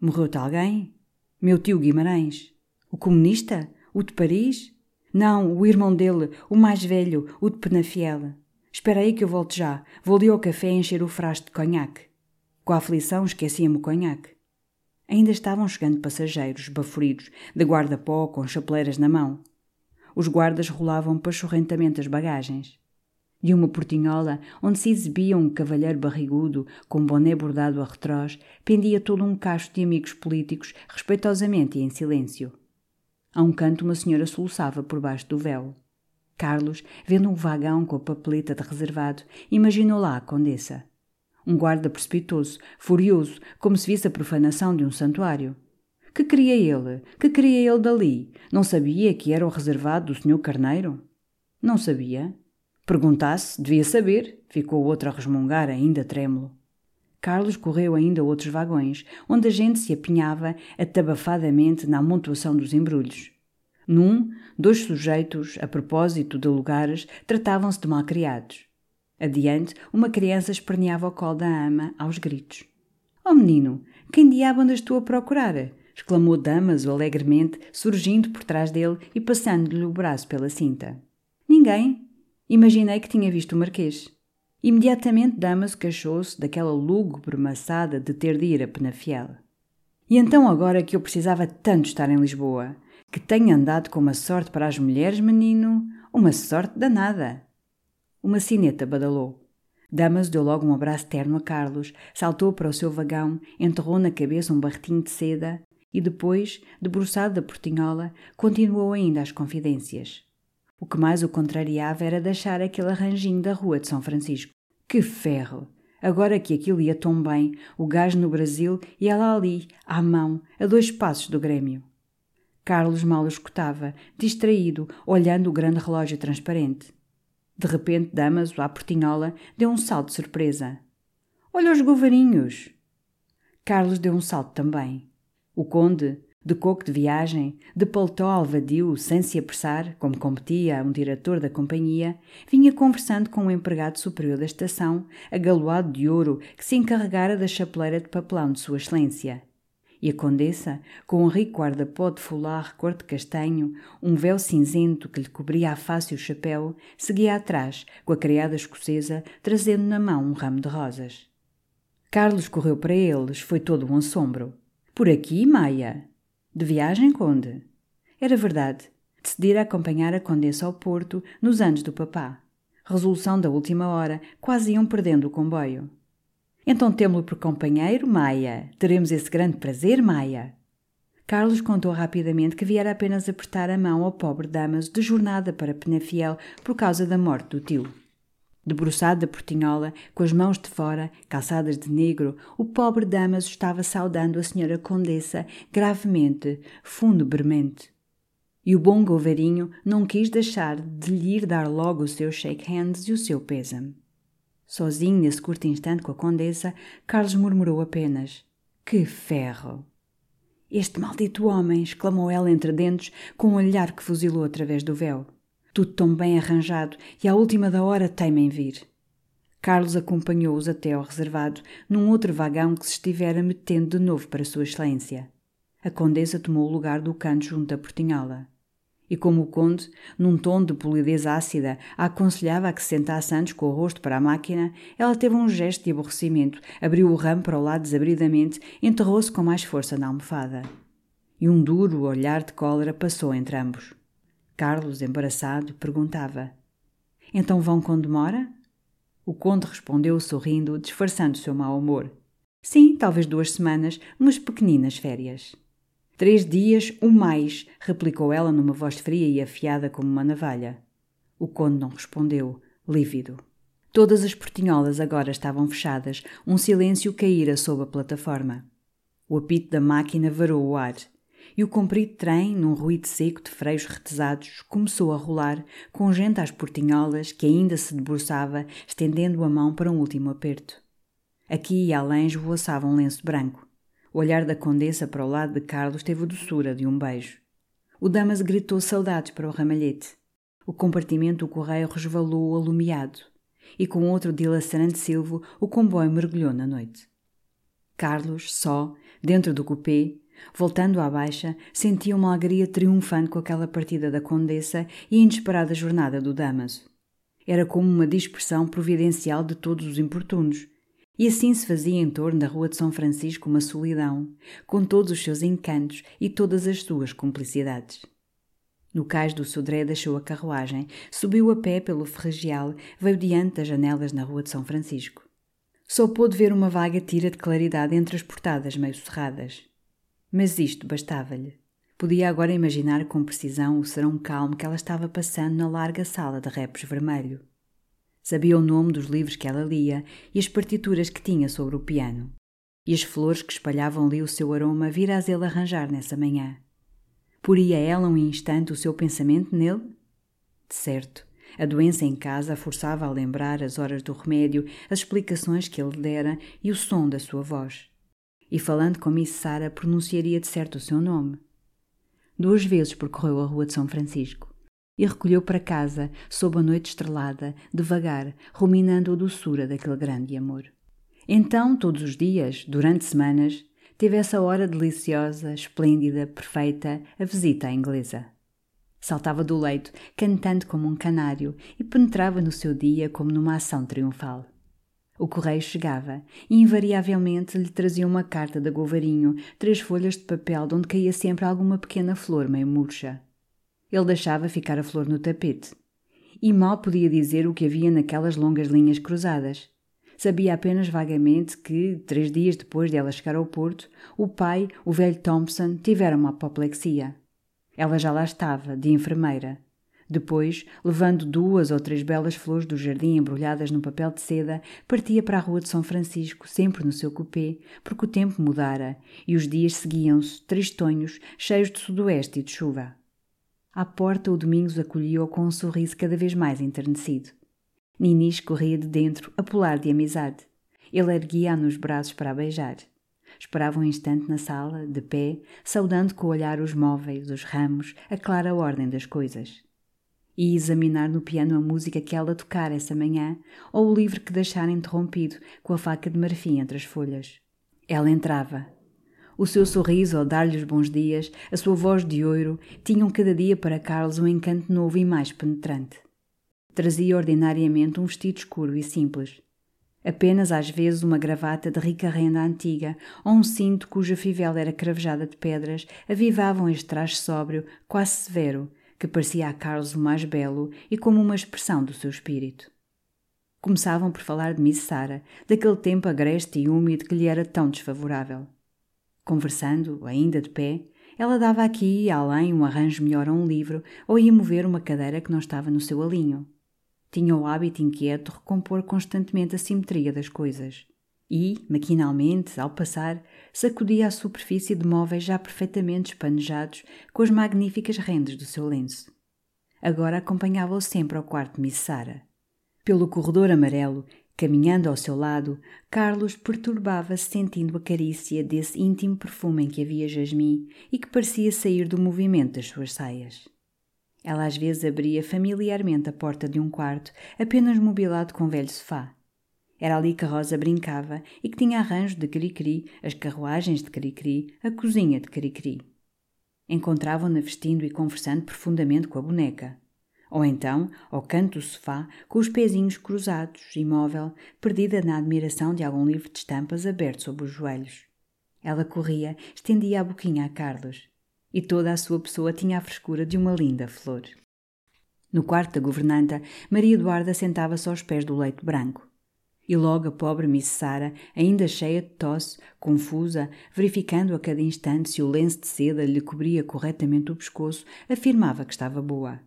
Morreu-te alguém? Meu tio Guimarães. O comunista? O de Paris? Não, o irmão dele, o mais velho, o de Penafiel. Espera aí que eu volto já. Vou ali ao café encher o frasco de conhaque. Com a aflição esquecia-me o conhaque. Ainda estavam chegando passageiros, baforidos, de guarda-pó com chapeleiras na mão. Os guardas rolavam pachorrentamente as bagagens. De uma portinhola, onde se exibia um cavalheiro barrigudo, com boné bordado a retrós, pendia todo um cacho de amigos políticos, respeitosamente e em silêncio. A um canto, uma senhora soluçava por baixo do véu. Carlos, vendo um vagão com a papeleta de reservado, imaginou lá a condessa. Um guarda precipitou-se, furioso, como se visse a profanação de um santuário. Que queria ele? Que queria ele dali? Não sabia que era o reservado do senhor Carneiro? Não sabia. Perguntasse, devia saber, ficou o outro a resmungar, ainda trêmulo. Carlos correu ainda outros vagões, onde a gente se apinhava atabafadamente na amontoação dos embrulhos. Num, dois sujeitos, a propósito de lugares, tratavam-se de malcriados. Adiante, uma criança esperneava ao colo da ama, aos gritos. Oh menino, quem diabo andas tu a procurar? exclamou Damaso alegremente, surgindo por trás dele e passando-lhe o braço pela cinta. Ninguém. Imaginei que tinha visto o Marquês. Imediatamente Damaso queixou-se daquela lúgubre maçada de ter de ir a Penafiel. E então agora que eu precisava tanto estar em Lisboa, que tenho andado com uma sorte para as mulheres, menino, uma sorte danada. Uma sineta badalou. Damas deu logo um abraço terno a Carlos, saltou para o seu vagão, enterrou na cabeça um barretinho de seda e depois, debruçado da portinhola, continuou ainda as confidências. O que mais o contrariava era deixar aquele arranjinho da rua de São Francisco. Que ferro! Agora que aquilo ia tão bem, o gás no Brasil e ela ali, à mão, a dois passos do Grêmio. Carlos mal o escutava, distraído, olhando o grande relógio transparente. De repente, Damaso, à portinhola, deu um salto de surpresa. Olha os govarinhos! Carlos deu um salto também. O conde, de coco de viagem, de paletó alvadio, sem se apressar, como competia a um diretor da companhia, vinha conversando com o um empregado superior da estação, agaloado de ouro, que se encarregara da chapeleira de papelão de Sua Excelência. E a condessa, com um rico guarda-pó de folar cor de castanho, um véu cinzento que lhe cobria a face e o chapéu, seguia atrás, com a criada escocesa, trazendo na mão um ramo de rosas. Carlos correu para eles, foi todo um assombro. Por aqui, Maia? De viagem, conde? Era verdade. Decidira acompanhar a condessa ao Porto nos anos do papá. Resolução da última hora, quase iam perdendo o comboio. Então temo-lo por companheiro, Maia. Teremos esse grande prazer, Maia. Carlos contou rapidamente que viera apenas apertar a mão ao pobre Damaso de jornada para Penafiel por causa da morte do tio. Debruçado da portinhola, com as mãos de fora, calçadas de negro, o pobre Damaso estava saudando a senhora Condessa gravemente, funebremente. E o bom Govarinho não quis deixar de lhe ir dar logo o seu shake hands e o seu pésame. Sozinho, nesse curto instante com a Condessa, Carlos murmurou apenas: Que ferro! Este maldito homem! exclamou ela entre dentes, com um olhar que fuzilou através do véu. Tudo tão bem arranjado e à última da hora teima em vir. Carlos acompanhou-os até ao reservado, num outro vagão que se estivera metendo de novo para Sua Excelência. A Condessa tomou o lugar do canto junto à portinhola. E como o conde, num tom de polidez ácida, a aconselhava a que se sentasse antes com o rosto para a máquina, ela teve um gesto de aborrecimento, abriu o ramo para o lado desabridamente, enterrou-se com mais força na almofada. E um duro olhar de cólera passou entre ambos. Carlos, embaraçado, perguntava: Então vão com demora? O conde respondeu sorrindo, disfarçando seu mau humor. Sim, talvez duas semanas, umas pequeninas férias. Três dias, o mais, replicou ela numa voz fria e afiada como uma navalha. O conde não respondeu, lívido. Todas as portinholas agora estavam fechadas, um silêncio caíra sob a plataforma. O apito da máquina varou o ar, e o comprido trem, num ruído seco de freios retesados, começou a rolar, com gente às portinholas que ainda se debruçava, estendendo a mão para um último aperto. Aqui e além esvoaçava um lenço branco. O olhar da condessa para o lado de Carlos teve a doçura de um beijo. O Damas gritou saudades para o ramalhete. O compartimento do correio resvalou alumiado, e com outro dilacerante silvo o comboio mergulhou na noite. Carlos, só, dentro do coupé, voltando à baixa, sentia uma alegria triunfante com aquela partida da condessa e a inesperada jornada do Damaso. Era como uma dispersão providencial de todos os importunos, e assim se fazia em torno da Rua de São Francisco uma solidão, com todos os seus encantos e todas as suas cumplicidades. No cais do Sodré deixou a carruagem, subiu a pé pelo ferregial, veio diante das janelas na Rua de São Francisco. Só pôde ver uma vaga tira de claridade entre as portadas meio cerradas. Mas isto bastava-lhe. Podia agora imaginar com precisão o serão calmo que ela estava passando na larga sala de repos vermelho. Sabia o nome dos livros que ela lia e as partituras que tinha sobre o piano. E as flores que espalhavam ali o seu aroma viras ele arranjar nessa manhã. Poria ela um instante o seu pensamento nele? De certo, a doença em casa forçava a lembrar as horas do remédio, as explicações que ele dera e o som da sua voz. E falando com Miss Sara, pronunciaria de certo o seu nome. Duas vezes percorreu a rua de São Francisco e recolheu para casa, sob a noite estrelada, devagar, ruminando a doçura daquele grande amor. Então, todos os dias, durante semanas, teve essa hora deliciosa, esplêndida, perfeita, a visita à inglesa. Saltava do leito, cantando como um canário, e penetrava no seu dia como numa ação triunfal. O correio chegava e invariavelmente lhe trazia uma carta da Govarinho, três folhas de papel de onde caía sempre alguma pequena flor meio murcha. Ele deixava ficar a flor no tapete. E mal podia dizer o que havia naquelas longas linhas cruzadas. Sabia apenas vagamente que, três dias depois de ela chegar ao Porto, o pai, o velho Thompson, tivera uma apoplexia. Ela já lá estava, de enfermeira. Depois, levando duas ou três belas flores do jardim embrulhadas num papel de seda, partia para a rua de São Francisco, sempre no seu cupê, porque o tempo mudara e os dias seguiam-se, tristonhos, cheios de sudoeste e de chuva. À porta, o Domingos acolheu-a com um sorriso cada vez mais enternecido. Ninis corria de dentro, a pular de amizade. Ele erguia-a nos braços para a beijar. Esperava um instante na sala, de pé, saudando com o olhar os móveis, os ramos, a clara ordem das coisas. E examinar no piano a música que ela tocara essa manhã, ou o livro que deixara interrompido, com a faca de marfim entre as folhas. Ela entrava, o seu sorriso ao dar-lhe os bons dias, a sua voz de ouro, tinham cada dia para Carlos um encanto novo e mais penetrante. Trazia ordinariamente um vestido escuro e simples. Apenas às vezes uma gravata de rica renda antiga ou um cinto cuja fivela era cravejada de pedras avivavam este traje sóbrio, quase severo, que parecia a Carlos o mais belo e como uma expressão do seu espírito. Começavam por falar de Miss Sara, daquele tempo agreste e úmido que lhe era tão desfavorável. Conversando, ainda de pé, Ela dava aqui e além um arranjo melhor a um livro ou ia mover uma cadeira que não estava no seu alinho. Tinha o hábito inquieto de recompor constantemente a simetria das coisas. E, maquinalmente, ao passar, sacudia a superfície de móveis já perfeitamente espanejados com as magníficas rendas do seu lenço. Agora acompanhava-o sempre ao quarto de Miss Sara. Pelo corredor amarelo, caminhando ao seu lado, Carlos perturbava-se sentindo a carícia desse íntimo perfume em que havia jasmim e que parecia sair do movimento das suas saias. Ela às vezes abria familiarmente a porta de um quarto, apenas mobilado com um velho sofá. Era ali que Rosa brincava e que tinha arranjo de cri-cri, as carruagens de cri-cri, a cozinha de cri-cri. Encontravam-na vestindo e conversando profundamente com a boneca. Ou então, ao canto do sofá, com os pezinhos cruzados, imóvel, perdida na admiração de algum livro de estampas aberto sob os joelhos. Ela corria, estendia a boquinha a Carlos e toda a sua pessoa tinha a frescura de uma linda flor. No quarto da governanta, Maria Eduarda sentava-se aos pés do leito branco. E logo a pobre Miss Sara, ainda cheia de tosse, confusa, verificando a cada instante se o lenço de seda lhe cobria corretamente o pescoço, afirmava que estava boa.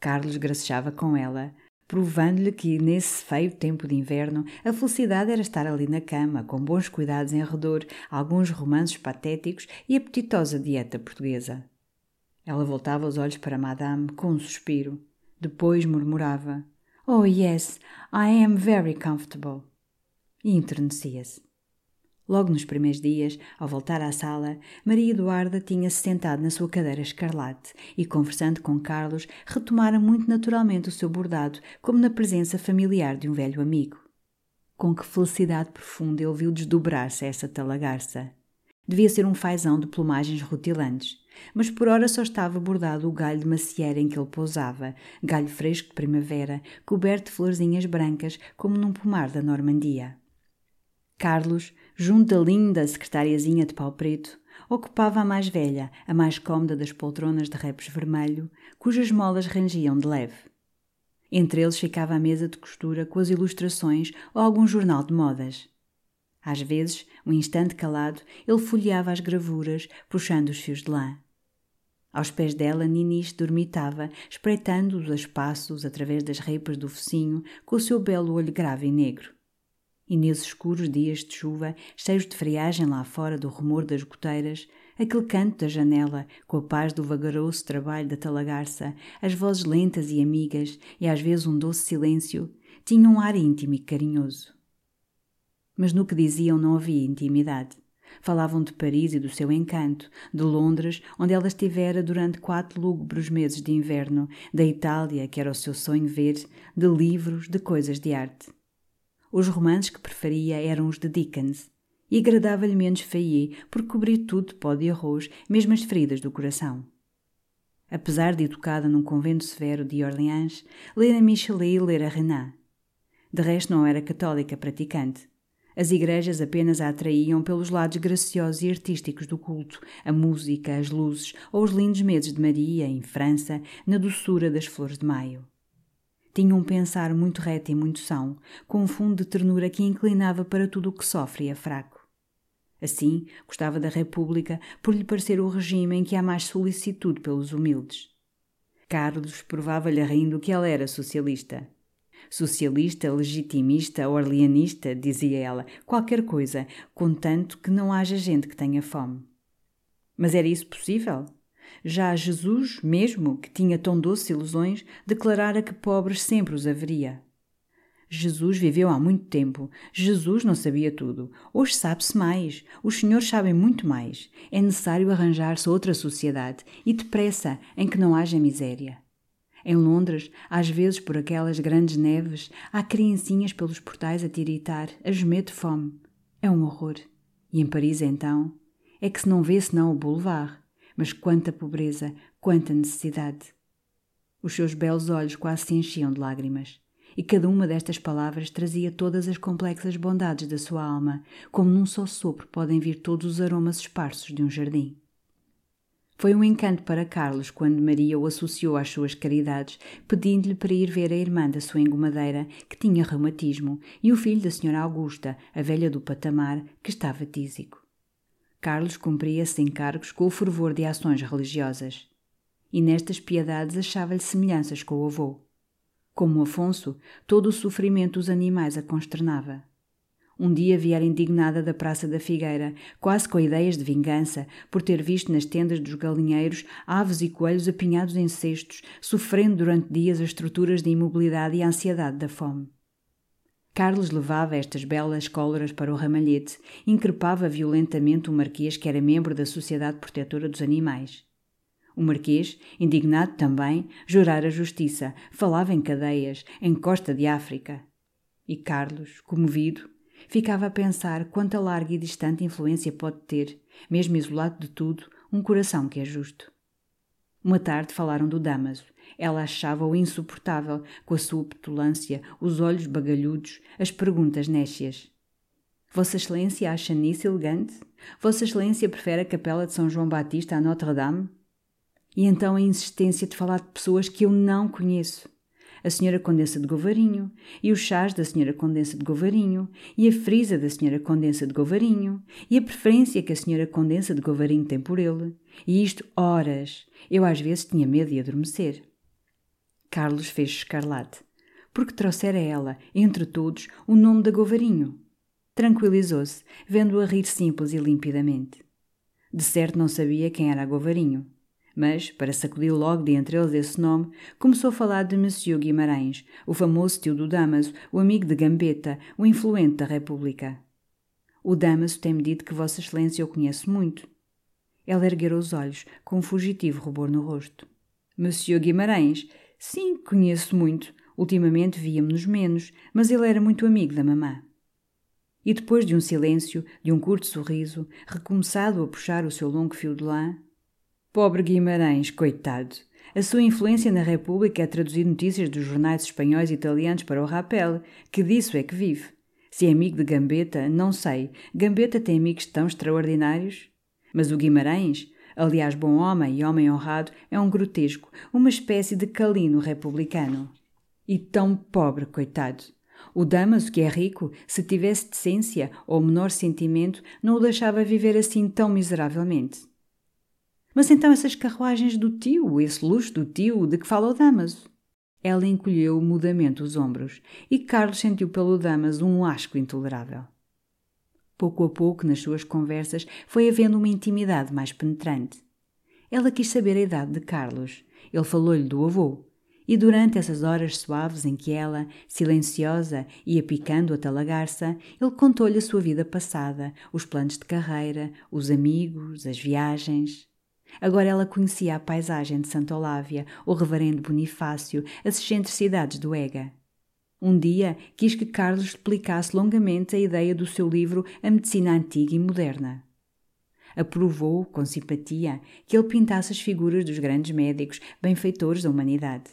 Carlos gracejava com ela, provando-lhe que, nesse feio tempo de inverno, a felicidade era estar ali na cama, com bons cuidados em redor, alguns romances patéticos e apetitosa dieta portuguesa. Ela voltava os olhos para Madame com um suspiro. Depois murmurava: Oh, yes, I am very comfortable. E enternecia-se. Logo nos primeiros dias, ao voltar à sala, Maria Eduarda tinha-se sentado na sua cadeira escarlate e, conversando com Carlos, retomara muito naturalmente o seu bordado, como na presença familiar de um velho amigo. Com que felicidade profunda ele viu desdobrar-se essa talagarça. Devia ser um fazão de plumagens rutilantes, mas por ora só estava bordado o galho de macieira em que ele pousava, galho fresco de primavera, coberto de florzinhas brancas como num pomar da Normandia. Carlos, junto da linda secretariazinha de pau preto, ocupava a mais velha, a mais cómoda das poltronas de repes vermelho, cujas molas rangiam de leve. Entre eles ficava a mesa de costura com as ilustrações ou algum jornal de modas. Às vezes, um instante calado, ele folheava as gravuras, puxando os fios de lã. Aos pés dela, Ninis dormitava, espreitando-os a espaços através das repas do focinho, com o seu belo olho grave e negro e nesses escuros dias de chuva, cheios de friagem lá fora do rumor das goteiras, aquele canto da janela, com a paz do vagaroso trabalho da talagarça, as vozes lentas e amigas e às vezes um doce silêncio, tinham um ar íntimo e carinhoso. Mas no que diziam não havia intimidade. Falavam de Paris e do seu encanto, de Londres, onde ela estivera durante quatro lúgubros meses de inverno, da Itália, que era o seu sonho ver, de livros, de coisas de arte. Os romances que preferia eram os de Dickens, e agradava-lhe menos Fayet por cobrir tudo de pó de arroz, mesmo as feridas do coração. Apesar de educada num convento severo de Orleans, lera Michelet e lera Renan. De resto, não era católica praticante. As igrejas apenas a atraíam pelos lados graciosos e artísticos do culto, a música, as luzes ou os lindos meses de Maria, em França, na doçura das flores de maio. Tinha um pensar muito reto e muito são, com um fundo de ternura que inclinava para tudo o que sofre e é fraco. Assim, gostava da República por lhe parecer o regime em que há mais solicitude pelos humildes. Carlos provava-lhe rindo que ela era socialista. Socialista, legitimista, orleanista, dizia ela, qualquer coisa, contanto que não haja gente que tenha fome. Mas era isso possível? Já Jesus, mesmo, que tinha tão doces ilusões, declarara que pobres sempre os haveria. Jesus viveu há muito tempo. Jesus não sabia tudo. Hoje sabe-se mais. Os senhores sabem muito mais. É necessário arranjar-se outra sociedade e depressa, em que não haja miséria. Em Londres, às vezes por aquelas grandes neves, há criancinhas pelos portais a tiritar, a gemer de fome. É um horror. E em Paris, então, é que se não vê senão o boulevard. Mas quanta pobreza, quanta necessidade! Os seus belos olhos quase se enchiam de lágrimas. E cada uma destas palavras trazia todas as complexas bondades da sua alma, como num só sopro podem vir todos os aromas esparsos de um jardim. Foi um encanto para Carlos quando Maria o associou às suas caridades, pedindo-lhe para ir ver a irmã da sua engomadeira, que tinha reumatismo, e o filho da senhora Augusta, a velha do patamar, que estava tísico. Carlos cumpria esses encargos com o fervor de ações religiosas. E nestas piedades achava-lhe semelhanças com o avô. Como Afonso, todo o sofrimento dos animais a consternava. Um dia viera indignada da Praça da Figueira, quase com ideias de vingança, por ter visto nas tendas dos galinheiros aves e coelhos apinhados em cestos, sofrendo durante dias as estruturas de imobilidade e a ansiedade da fome. Carlos levava estas belas cóleras para o ramalhete, increpava violentamente o marquês que era membro da Sociedade Protetora dos Animais. O marquês, indignado também, jurara justiça, falava em cadeias, em costa de África. E Carlos, comovido, Ficava a pensar quanta larga e distante influência pode ter, mesmo isolado de tudo, um coração que é justo. Uma tarde falaram do Damaso. Ela achava-o insuportável, com a sua petulância, os olhos bagalhudos, as perguntas nécias. Vossa Excelência acha nisso elegante? Vossa Excelência prefere a capela de São João Batista a Notre-Dame? E então a insistência de falar de pessoas que eu não conheço a Senhora Condensa de Govarinho, e os chás da Senhora Condensa de Govarinho, e a frisa da Senhora Condensa de Govarinho, e a preferência que a Senhora Condensa de Govarinho tem por ele, e isto horas. Eu às vezes tinha medo de adormecer. Carlos fez escarlate, porque trouxera ela, entre todos, o nome da Govarinho. Tranquilizou-se, vendo-a rir simples e limpidamente. De certo não sabia quem era a Govarinho mas, para sacudir logo de entre eles esse nome, começou a falar de Monsieur Guimarães, o famoso tio do Damaso, o amigo de Gambetta, o influente da República. O Damaso tem-me dito que Vossa Excelência o conhece muito. Ela ergueu os olhos, com um fugitivo rubor no rosto. Monsieur Guimarães? Sim, conheço muito. Ultimamente víamos-nos menos, mas ele era muito amigo da mamã. E depois de um silêncio, de um curto sorriso, recomeçado a puxar o seu longo fio de lã, Pobre Guimarães, coitado. A sua influência na República é traduzir notícias dos jornais espanhóis e italianos para o rapel, que disso é que vive. Se é amigo de Gambetta, não sei. Gambetta tem amigos tão extraordinários? Mas o Guimarães, aliás bom homem e homem honrado, é um grotesco, uma espécie de calino republicano. E tão pobre, coitado. O Damaso, que é rico, se tivesse decência ou menor sentimento, não o deixava viver assim tão miseravelmente. Mas então essas carruagens do tio, esse luxo do tio de que fala o Damaso? Ela encolheu mudamente os ombros e Carlos sentiu pelo Damaso um asco intolerável. Pouco a pouco, nas suas conversas, foi havendo uma intimidade mais penetrante. Ela quis saber a idade de Carlos. Ele falou-lhe do avô. E durante essas horas suaves em que ela, silenciosa, ia picando a talagarça, ele contou-lhe a sua vida passada, os planos de carreira, os amigos, as viagens. Agora ela conhecia a paisagem de Santa Olávia, o reverendo Bonifácio, as excentricidades do Ega. Um dia quis que Carlos explicasse longamente a ideia do seu livro A Medicina Antiga e Moderna. Aprovou, com simpatia, que ele pintasse as figuras dos grandes médicos, benfeitores da humanidade.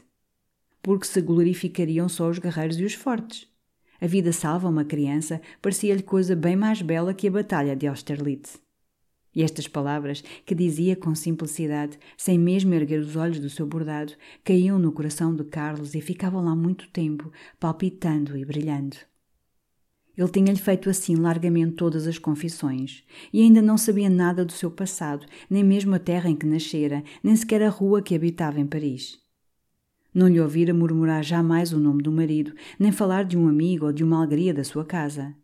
Porque se glorificariam só os guerreiros e os fortes. A vida salva uma criança parecia-lhe coisa bem mais bela que a batalha de Austerlitz. E estas palavras, que dizia com simplicidade, sem mesmo erguer os olhos do seu bordado, caíam no coração de Carlos e ficavam lá muito tempo, palpitando e brilhando. Ele tinha-lhe feito assim largamente todas as confissões, e ainda não sabia nada do seu passado, nem mesmo a terra em que nascera, nem sequer a rua que habitava em Paris. Não lhe ouvira murmurar jamais o nome do marido, nem falar de um amigo ou de uma alegria da sua casa.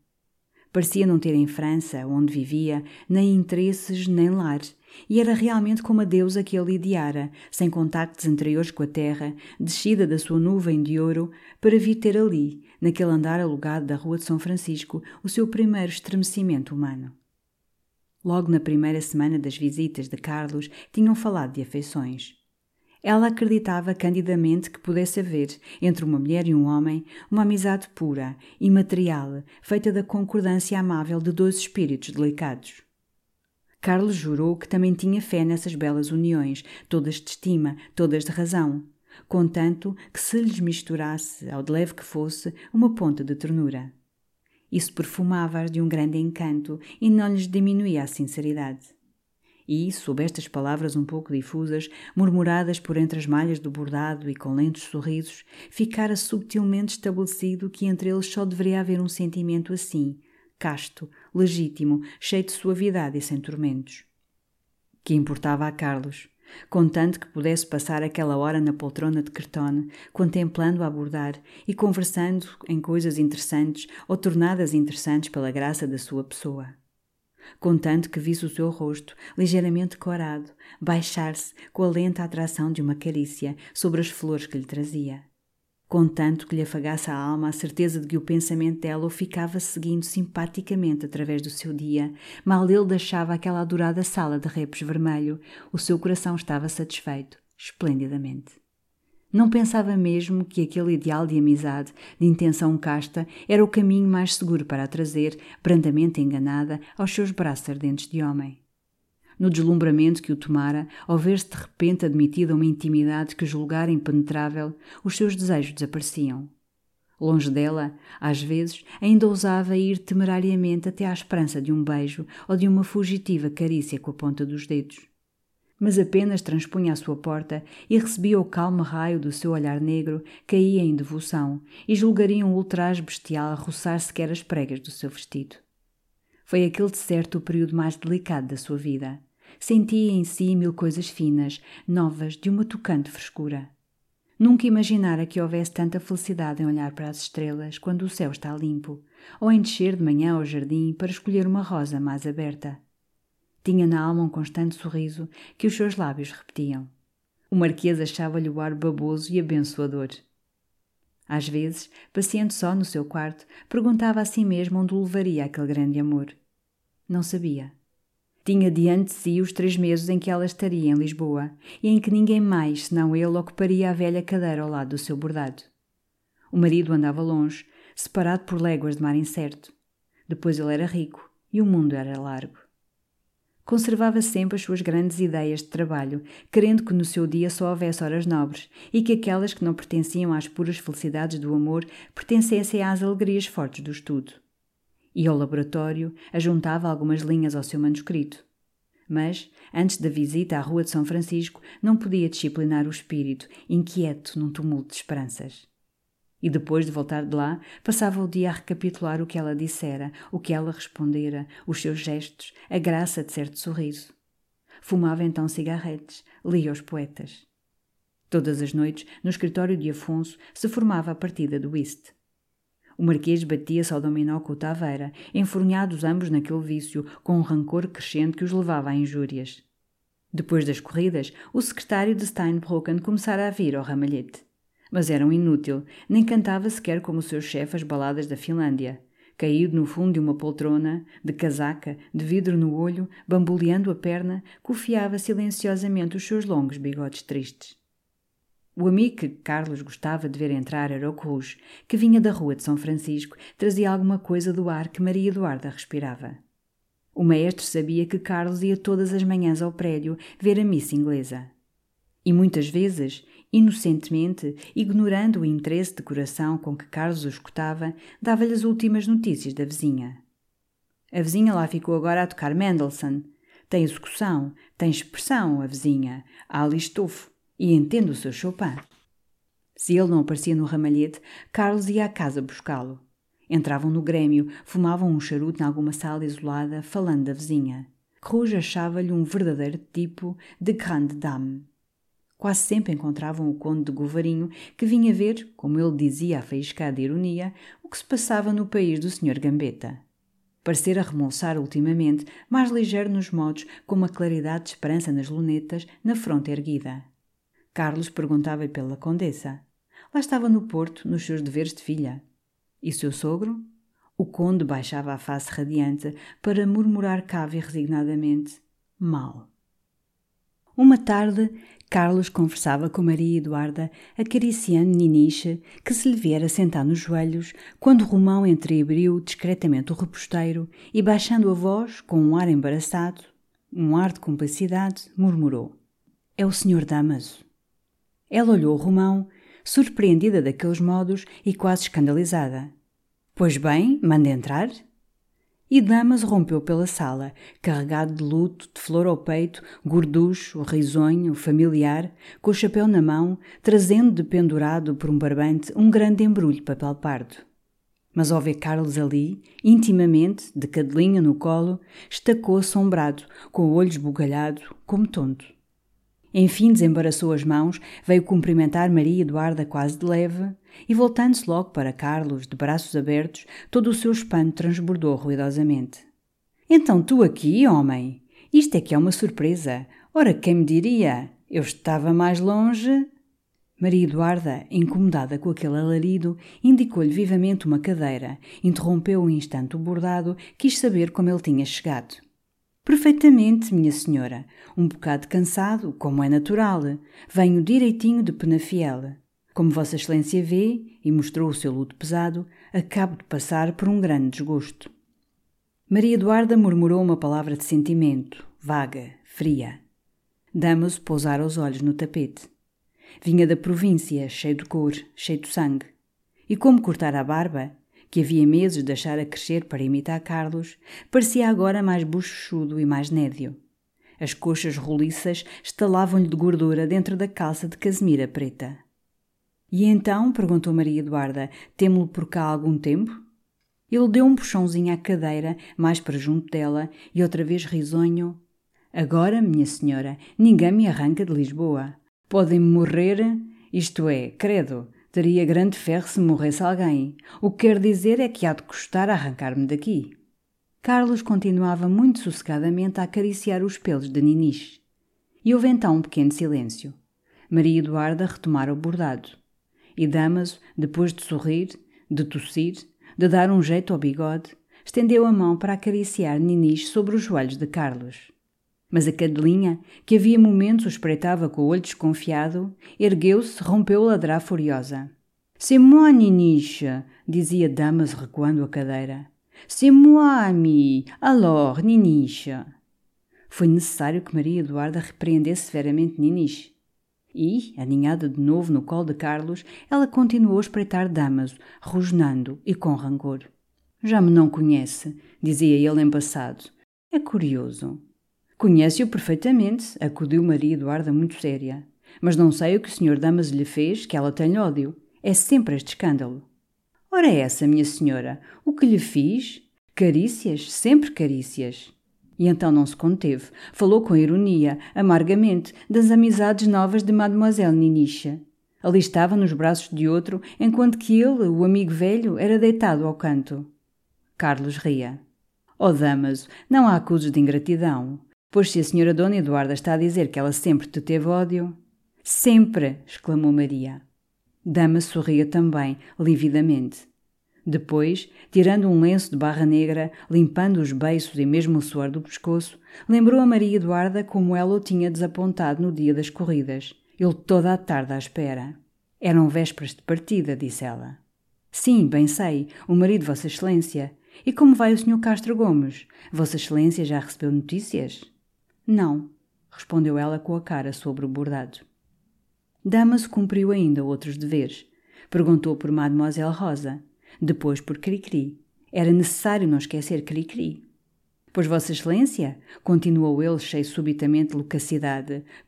Parecia não ter em França, onde vivia, nem interesses nem lar, e era realmente como a deusa que ele ideara, sem contactos anteriores com a terra, descida da sua nuvem de ouro, para vir ter ali, naquele andar alugado da Rua de São Francisco, o seu primeiro estremecimento humano. Logo na primeira semana das visitas de Carlos, tinham falado de afeições. Ela acreditava candidamente que pudesse haver, entre uma mulher e um homem, uma amizade pura, imaterial, feita da concordância amável de dois espíritos delicados. Carlos jurou que também tinha fé nessas belas uniões, todas de estima, todas de razão, contanto que se lhes misturasse, ao de leve que fosse, uma ponta de ternura. Isso perfumava-as de um grande encanto e não lhes diminuía a sinceridade e, sob estas palavras um pouco difusas, murmuradas por entre as malhas do bordado e com lentos sorrisos, ficara subtilmente estabelecido que entre eles só deveria haver um sentimento assim, casto, legítimo, cheio de suavidade e sem tormentos. Que importava a Carlos? Contanto que pudesse passar aquela hora na poltrona de Crtone, contemplando-a abordar e conversando em coisas interessantes ou tornadas interessantes pela graça da sua pessoa contanto que visse o seu rosto, ligeiramente corado, baixar-se com a lenta atração de uma carícia sobre as flores que lhe trazia. Contanto que lhe afagasse a alma a certeza de que o pensamento dela o ficava seguindo simpaticamente através do seu dia, mal ele deixava aquela adorada sala de repos vermelho, o seu coração estava satisfeito, esplendidamente. Não pensava mesmo que aquele ideal de amizade, de intenção casta, era o caminho mais seguro para a trazer, brandamente enganada, aos seus braços ardentes de homem. No deslumbramento que o tomara, ao ver-se de repente admitida uma intimidade que julgara impenetrável, os seus desejos desapareciam. Longe dela, às vezes, ainda ousava ir temerariamente até à esperança de um beijo ou de uma fugitiva carícia com a ponta dos dedos mas apenas transpunha a sua porta e recebia o calmo raio do seu olhar negro, caía em devoção e julgaria um ultraje bestial roçar sequer as pregas do seu vestido. Foi aquele de certo o período mais delicado da sua vida. Sentia em si mil coisas finas, novas, de uma tocante frescura. Nunca imaginara que houvesse tanta felicidade em olhar para as estrelas quando o céu está limpo, ou em descer de manhã ao jardim para escolher uma rosa mais aberta. Tinha na alma um constante sorriso que os seus lábios repetiam. O marquês achava-lhe o ar baboso e abençoador. Às vezes, paciente só no seu quarto, perguntava a si mesmo onde o levaria aquele grande amor. Não sabia. Tinha diante de si os três meses em que ela estaria em Lisboa e em que ninguém mais senão ele ocuparia a velha cadeira ao lado do seu bordado. O marido andava longe, separado por léguas de mar incerto. Depois ele era rico e o mundo era largo. Conservava sempre as suas grandes ideias de trabalho, querendo que no seu dia só houvesse horas nobres e que aquelas que não pertenciam às puras felicidades do amor pertencessem às alegrias fortes do estudo. E ao laboratório ajuntava algumas linhas ao seu manuscrito. Mas, antes da visita à Rua de São Francisco, não podia disciplinar o espírito, inquieto num tumulto de esperanças. E depois de voltar de lá, passava o dia a recapitular o que ela dissera, o que ela respondera, os seus gestos, a graça de certo sorriso. Fumava então cigarretes, lia os poetas. Todas as noites, no escritório de Afonso, se formava a partida do whist. O marquês batia-se ao dominó com o Taveira, enfurnhados ambos naquele vício, com um rancor crescente que os levava a injúrias. Depois das corridas, o secretário de Steinbrocken começara a vir ao ramalhete. Mas era um inútil, nem cantava sequer como o seu chefe as baladas da Finlândia. Caído no fundo de uma poltrona, de casaca, de vidro no olho, bamboleando a perna, cofiava silenciosamente os seus longos bigodes tristes. O amigo que Carlos gostava de ver entrar era o Cruz, que vinha da rua de São Francisco, trazia alguma coisa do ar que Maria Eduarda respirava. O maestro sabia que Carlos ia todas as manhãs ao prédio ver a missa inglesa. E muitas vezes Inocentemente, ignorando o interesse de coração com que Carlos o escutava, dava-lhe as últimas notícias da vizinha. A vizinha lá ficou agora a tocar Mendelssohn. Tem execução, tem expressão, a vizinha. Há ali e entende o seu Chopin. Se ele não aparecia no ramalhete, Carlos ia à casa buscá-lo. Entravam no grêmio, fumavam um charuto em alguma sala isolada, falando da vizinha. Cruz achava-lhe um verdadeiro tipo de grande dame. Quase sempre encontravam o conde de Govarinho, que vinha ver, como ele dizia a faiscada ironia, o que se passava no país do Sr. Gambetta. Parecera remolçar ultimamente, mais ligeiro nos modos, com uma claridade de esperança nas lunetas, na fronte erguida. Carlos perguntava-lhe pela condessa. Lá estava no Porto, nos seus deveres de filha. E seu sogro? O conde baixava a face radiante para murmurar cave resignadamente: Mal. Uma tarde, Carlos conversava com Maria Eduarda, acariciando Niniche, que se lhe viera sentar nos joelhos, quando Romão entreabriu discretamente o reposteiro e, baixando a voz, com um ar embaraçado, um ar de cumplicidade, murmurou: É o senhor Damaso. Ela olhou Romão, surpreendida daqueles modos e quase escandalizada. Pois bem, manda entrar e Damas rompeu pela sala, carregado de luto, de flor ao peito, gorducho, risonho, familiar, com o chapéu na mão, trazendo de pendurado por um barbante um grande embrulho de papel pardo. Mas ao ver Carlos ali, intimamente, de cadelinha no colo, estacou assombrado, com o olho esbugalhado, como tonto. Enfim desembaraçou as mãos, veio cumprimentar Maria Eduarda quase de leve, e voltando-se logo para Carlos, de braços abertos, todo o seu espanto transbordou ruidosamente. Então tu aqui, homem? Isto é que é uma surpresa. Ora, quem me diria? Eu estava mais longe. Maria Eduarda, incomodada com aquele alarido, indicou-lhe vivamente uma cadeira, interrompeu um instante o bordado, quis saber como ele tinha chegado. Perfeitamente, minha senhora. Um bocado cansado, como é natural. Venho direitinho de Penafiel. Como Vossa Excelência vê, e mostrou o seu luto pesado, acabo de passar por um grande desgosto. Maria Eduarda murmurou uma palavra de sentimento, vaga, fria. Damaso pousara os olhos no tapete. Vinha da província, cheio de cor, cheio de sangue. E como cortara a barba, que havia meses deixara crescer para imitar Carlos, parecia agora mais bochechudo e mais nédio. As coxas roliças estalavam-lhe de gordura dentro da calça de casemira preta. E então, perguntou Maria Eduarda, temo-lo por cá há algum tempo? Ele deu um puxãozinho à cadeira, mais para junto dela, e outra vez risonho. Agora, minha senhora, ninguém me arranca de Lisboa. Podem-me morrer, isto é, credo, teria grande ferro se morresse alguém. O que quer dizer é que há de custar arrancar-me daqui. Carlos continuava muito sossegadamente a acariciar os pelos de Niniche. E houve então um pequeno silêncio. Maria Eduarda retomara o bordado. E Damaso, depois de sorrir, de tossir, de dar um jeito ao bigode, estendeu a mão para acariciar Niniche sobre os joelhos de Carlos. Mas a cadelinha, que havia momentos o espreitava com o olho desconfiado, ergueu-se, rompeu a ladrar furiosa. C'est moi, dizia Damas recuando a cadeira. C'est moi, ami. Alors, Niniche. Foi necessário que Maria Eduarda repreendesse severamente Niniche. E, aninhada de novo no colo de Carlos, ela continuou a espreitar Damaso, rosnando e com rancor. Já me não conhece, dizia ele embaçado. É curioso. Conhece-o perfeitamente, acudiu Maria Eduarda muito séria. Mas não sei o que o senhor Damas lhe fez, que ela tenha ódio. É sempre este escândalo. Ora essa, minha senhora, o que lhe fiz? Carícias, sempre carícias. E então não se conteve. Falou com ironia, amargamente, das amizades novas de Mademoiselle Ninicha. Ali estava nos braços de outro, enquanto que ele, o amigo velho, era deitado ao canto. Carlos ria. Oh, Damaso, não há acusos de ingratidão. Pois se a senhora Dona Eduarda está a dizer que ela sempre te teve ódio. Sempre! exclamou Maria. Dama sorria também, lividamente. Depois, tirando um lenço de barra negra, limpando os beiços e mesmo o suor do pescoço, lembrou a Maria Eduarda como ela o tinha desapontado no dia das corridas. Ele toda a tarde à espera. Eram vésperas de partida, disse ela. Sim, bem sei, o marido de Vossa Excelência. E como vai o Sr. Castro Gomes? Vossa Excelência já recebeu notícias? Não, respondeu ela com a cara sobre o bordado. Damaso cumpriu ainda outros deveres. Perguntou por Mademoiselle Rosa, depois por Cricri. Era necessário não esquecer Cricri. Pois Vossa Excelência, continuou ele cheio subitamente de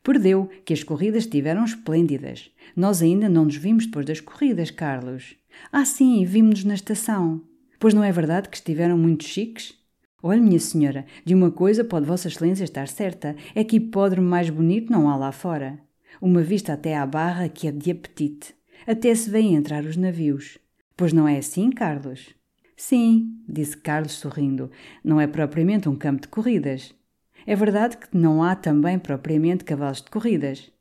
perdeu que as corridas estiveram esplêndidas. Nós ainda não nos vimos depois das corridas, Carlos. Ah, sim, vimos-nos na estação. Pois não é verdade que estiveram muito chiques? Olhe, minha senhora, de uma coisa pode Vossa Excelência estar certa: é que hipódromo mais bonito não há lá fora. Uma vista até à barra que é de apetite. Até se vêem entrar os navios. Pois não é assim, Carlos? Sim, disse Carlos sorrindo. Não é propriamente um campo de corridas. É verdade que não há também propriamente cavalos de corridas.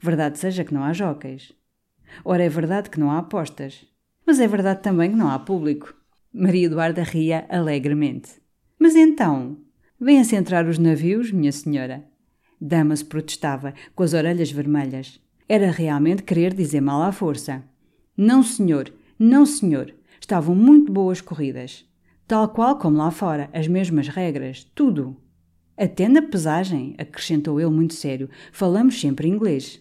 Verdade seja que não há jóqueis. Ora, é verdade que não há apostas. Mas é verdade também que não há público. Maria Eduarda ria alegremente. Mas então, venham-se entrar os navios, minha senhora. Dama-se protestava, com as orelhas vermelhas. Era realmente querer dizer mal à força. Não, senhor, não, senhor. Estavam muito boas corridas. Tal qual como lá fora, as mesmas regras, tudo. Até na pesagem, acrescentou ele muito sério, falamos sempre inglês.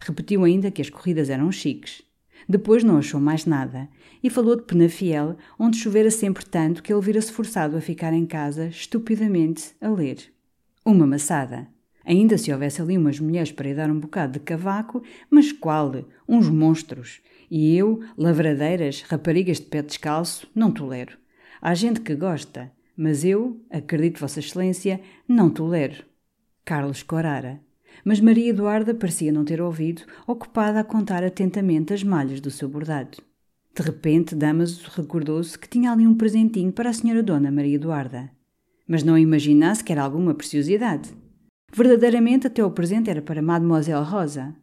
Repetiu ainda que as corridas eram chiques. Depois não achou mais nada e falou de Penafiel, onde chovera sempre tanto que ele vira-se forçado a ficar em casa, estupidamente, a ler. Uma maçada. Ainda se houvesse ali umas mulheres para ir dar um bocado de cavaco, mas qual? Uns monstros. E eu, lavradeiras, raparigas de pé descalço, não tolero. Há gente que gosta, mas eu, acredito Vossa Excelência, não tolero. Carlos corara. Mas Maria Eduarda parecia não ter ouvido, ocupada a contar atentamente as malhas do seu bordado. De repente, Damaso recordou-se que tinha ali um presentinho para a senhora Dona Maria Eduarda. Mas não imaginasse que era alguma preciosidade. Verdadeiramente, até o presente era para Mademoiselle Rosa.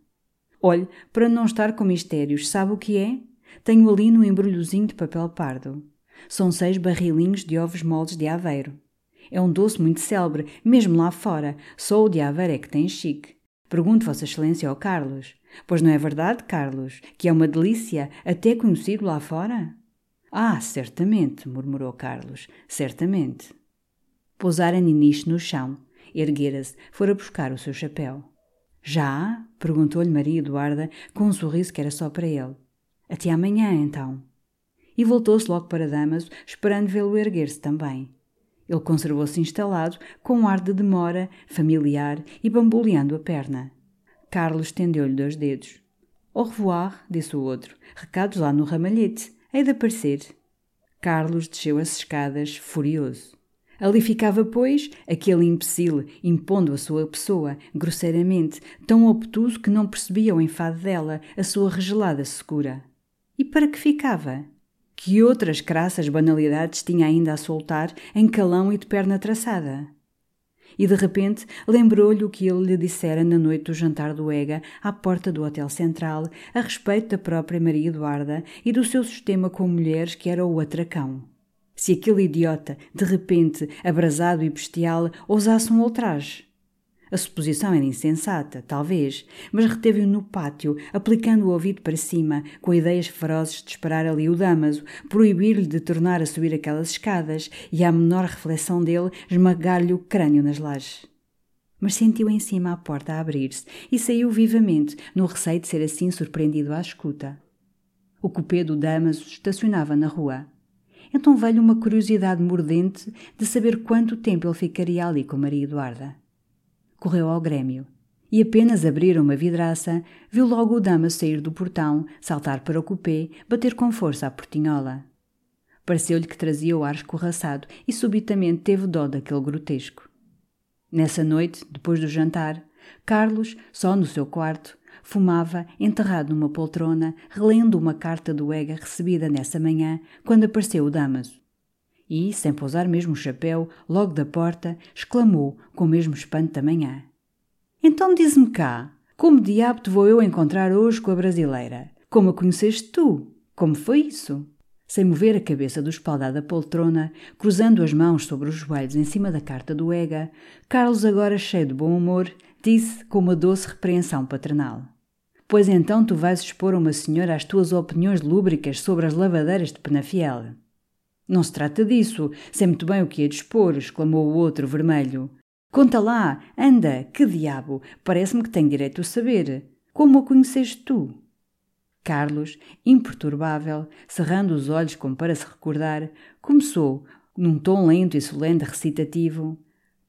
Olhe, para não estar com mistérios, sabe o que é? Tenho ali no embrulhozinho de papel pardo. São seis barrilinhos de ovos moldes de aveiro. É um doce muito célebre, mesmo lá fora. Só o de aveiro é que tem chique. Pergunto Vossa Excelência ao Carlos. Pois não é verdade, Carlos, que é uma delícia, até conhecido lá fora? Ah, certamente, murmurou Carlos, certamente. Pousara Niniche no chão Erguera-se, fora buscar o seu chapéu. Já? perguntou-lhe Maria Eduarda, com um sorriso que era só para ele. Até amanhã, então. E voltou-se logo para Damaso, esperando vê-lo erguer-se também. Ele conservou-se instalado, com um ar de demora, familiar e bamboleando a perna. Carlos estendeu-lhe dois dedos. Au revoir, disse o outro. Recados lá no ramalhete. Hei de aparecer. Carlos desceu as escadas, furioso. Ali ficava, pois, aquele imbecil, impondo a sua pessoa, grosseiramente, tão obtuso que não percebia o enfado dela, a sua regelada secura. E para que ficava? Que outras crassas banalidades tinha ainda a soltar em calão e de perna traçada? e de repente lembrou-lhe o que ele lhe dissera na noite do jantar do Ega à porta do Hotel Central a respeito da própria Maria Eduarda e do seu sistema com mulheres que era o atracão. Se aquele idiota, de repente, abrasado e bestial, ousasse um ultraje. A suposição era insensata, talvez, mas reteve-o no pátio, aplicando o ouvido para cima, com ideias ferozes de esperar ali o Damaso, proibir-lhe de tornar a subir aquelas escadas e, à menor reflexão dele, esmagar-lhe o crânio nas lajes. Mas sentiu em cima a porta a abrir-se e saiu vivamente, no receio de ser assim surpreendido à escuta. O cupê do Damaso estacionava na rua. Então veio uma curiosidade mordente de saber quanto tempo ele ficaria ali com Maria Eduarda. Correu ao Grêmio e apenas abrir uma vidraça, viu logo o dama sair do portão, saltar para o cupê, bater com força à portinhola. Pareceu-lhe que trazia o ar escorraçado e subitamente teve dó daquele grotesco. Nessa noite, depois do jantar, Carlos, só no seu quarto, Fumava, enterrado numa poltrona, relendo uma carta do Ega recebida nessa manhã, quando apareceu o Damaso. E, sem pousar mesmo o chapéu, logo da porta, exclamou, com o mesmo espanto da manhã: Então diz-me cá, como diabo te vou eu encontrar hoje com a brasileira? Como a conheceste tu? Como foi isso? Sem mover a cabeça do espaldar da poltrona, cruzando as mãos sobre os joelhos em cima da carta do Ega, Carlos, agora cheio de bom humor, disse com uma doce repreensão paternal. Pois então tu vais expor a uma senhora as tuas opiniões lúbricas sobre as lavadeiras de Penafiel. Não se trata disso, sei muito bem o que é de expor, exclamou o outro vermelho. Conta lá, anda, que diabo, parece-me que tenho direito a saber. Como a conheceste tu? Carlos, imperturbável, cerrando os olhos como para se recordar, começou, num tom lento e solene recitativo.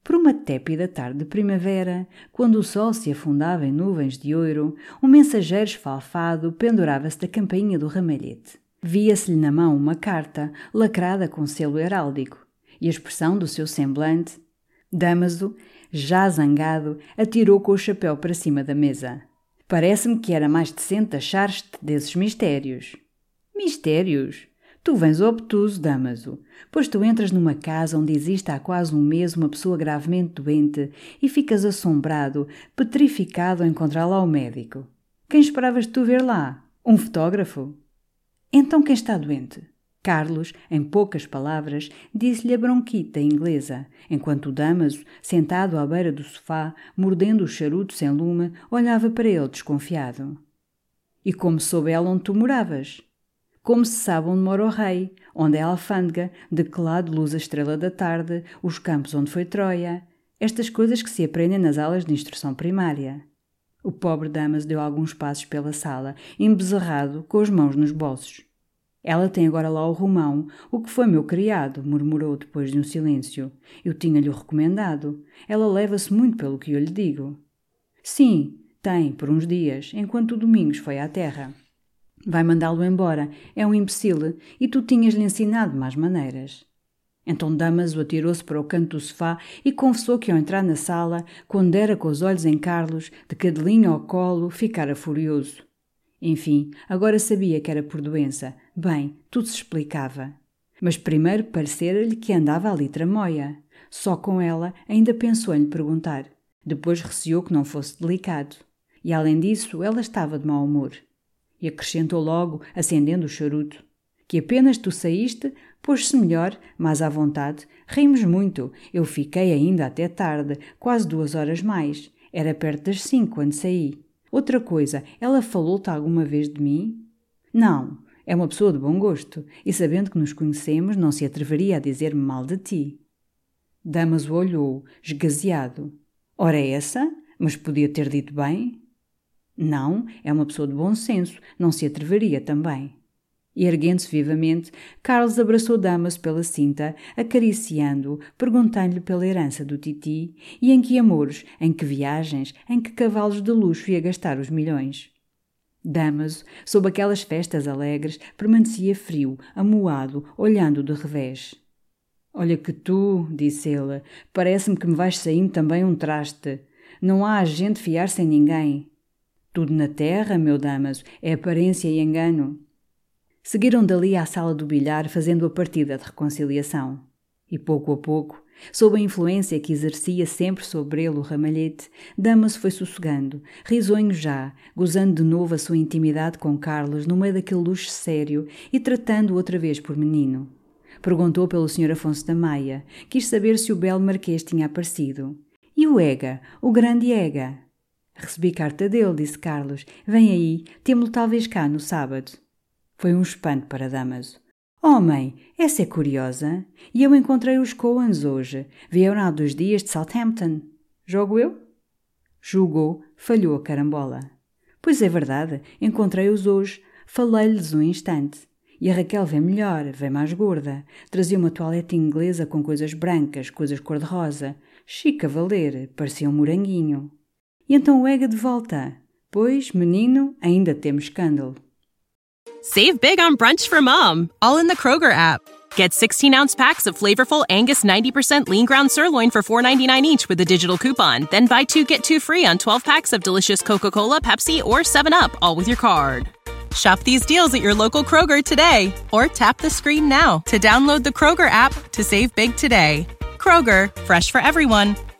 Por uma tépida tarde de primavera, quando o sol se afundava em nuvens de ouro, um mensageiro esfalfado pendurava-se da campainha do ramalhete. Via-se-lhe na mão uma carta, lacrada com selo heráldico, e a expressão do seu semblante. Damaso, já zangado, atirou com o chapéu para cima da mesa. Parece-me que era mais decente achar-te desses mistérios. Mistérios? Tu vens obtuso, Damaso, pois tu entras numa casa onde existe há quase um mês uma pessoa gravemente doente e ficas assombrado, petrificado ao encontrar lá o médico. Quem esperavas tu ver lá? Um fotógrafo? Então quem está doente? Carlos, em poucas palavras, disse-lhe a bronquita inglesa, enquanto o Damaso, sentado à beira do sofá, mordendo o charuto sem lume, olhava para ele desconfiado. E como soube ela onde tu moravas? Como se sabe onde mora o rei, onde é a alfândega, de que lado luz a estrela da tarde, os campos onde foi Troia, estas coisas que se aprendem nas aulas de instrução primária. O pobre Damas deu alguns passos pela sala, embezerrado, com as mãos nos bolsos. Ela tem agora lá o Romão, o que foi meu criado, murmurou depois de um silêncio. Eu tinha-lhe o recomendado. Ela leva-se muito pelo que eu lhe digo. Sim, tem, por uns dias, enquanto o Domingos foi à terra. Vai mandá-lo embora. É um imbecil e tu tinhas-lhe ensinado mais maneiras. Então Damaso atirou-se para o canto do sofá e confessou que ao entrar na sala, quando era com os olhos em Carlos, de cadelinho ao colo, ficara furioso. Enfim, agora sabia que era por doença. Bem, tudo se explicava. Mas primeiro parecera-lhe que andava ali tramóia. Só com ela ainda pensou em lhe perguntar. Depois receou que não fosse delicado. E além disso, ela estava de mau humor. E acrescentou logo, acendendo o charuto, que apenas tu saíste, pôs-se melhor, mais à vontade. Rimos muito. Eu fiquei ainda até tarde, quase duas horas mais. Era perto das cinco quando saí. Outra coisa, ela falou-te alguma vez de mim? Não, é uma pessoa de bom gosto, e sabendo que nos conhecemos, não se atreveria a dizer-me mal de ti. Damaso olhou, esgazeado. Ora, é essa? Mas podia ter dito bem? Não, é uma pessoa de bom senso, não se atreveria também. E erguendo-se vivamente, Carlos abraçou Damas pela cinta, acariciando-o, perguntando-lhe pela herança do Titi e em que amores, em que viagens, em que cavalos de luxo ia gastar os milhões. Damaso, sob aquelas festas alegres, permanecia frio, amuado, olhando de revés. Olha que tu, disse ele, parece-me que me vais saindo também um traste. Não há a gente fiar-se em ninguém. Tudo na terra, meu Damaso, é aparência e engano. Seguiram dali à sala do bilhar, fazendo a partida de reconciliação. E pouco a pouco, sob a influência que exercia sempre sobre ele o ramalhete, Damaso foi sossegando, risonho já, gozando de novo a sua intimidade com Carlos no meio daquele luxo sério e tratando-o outra vez por menino. Perguntou pelo Sr. Afonso da Maia, quis saber se o belo marquês tinha aparecido. E o Ega, o grande Ega? Recebi carta dele, disse Carlos. Vem aí, temo-lo talvez cá no sábado. Foi um espanto para Damaso. Homem, oh, essa é curiosa. E eu encontrei os Coens hoje. Vieram há dois dias de Southampton. Jogo eu? Julgou, falhou a carambola. Pois é verdade, encontrei-os hoje. Falei-lhes um instante. E a Raquel vem melhor, vem mais gorda. Trazia uma toalete inglesa com coisas brancas, coisas cor-de-rosa. Chique a valer, parecia um moranguinho. E então o Ega de volta. Pois, menino, ainda temos escândalo. Save big on brunch for mom, all in the Kroger app. Get 16 ounce packs of flavorful Angus 90% lean ground sirloin for $4.99 each with a digital coupon. Then buy two get two free on 12 packs of delicious Coca Cola, Pepsi, or 7UP, all with your card. Shop these deals at your local Kroger today or tap the screen now to download the Kroger app to save big today. Kroger, fresh for everyone.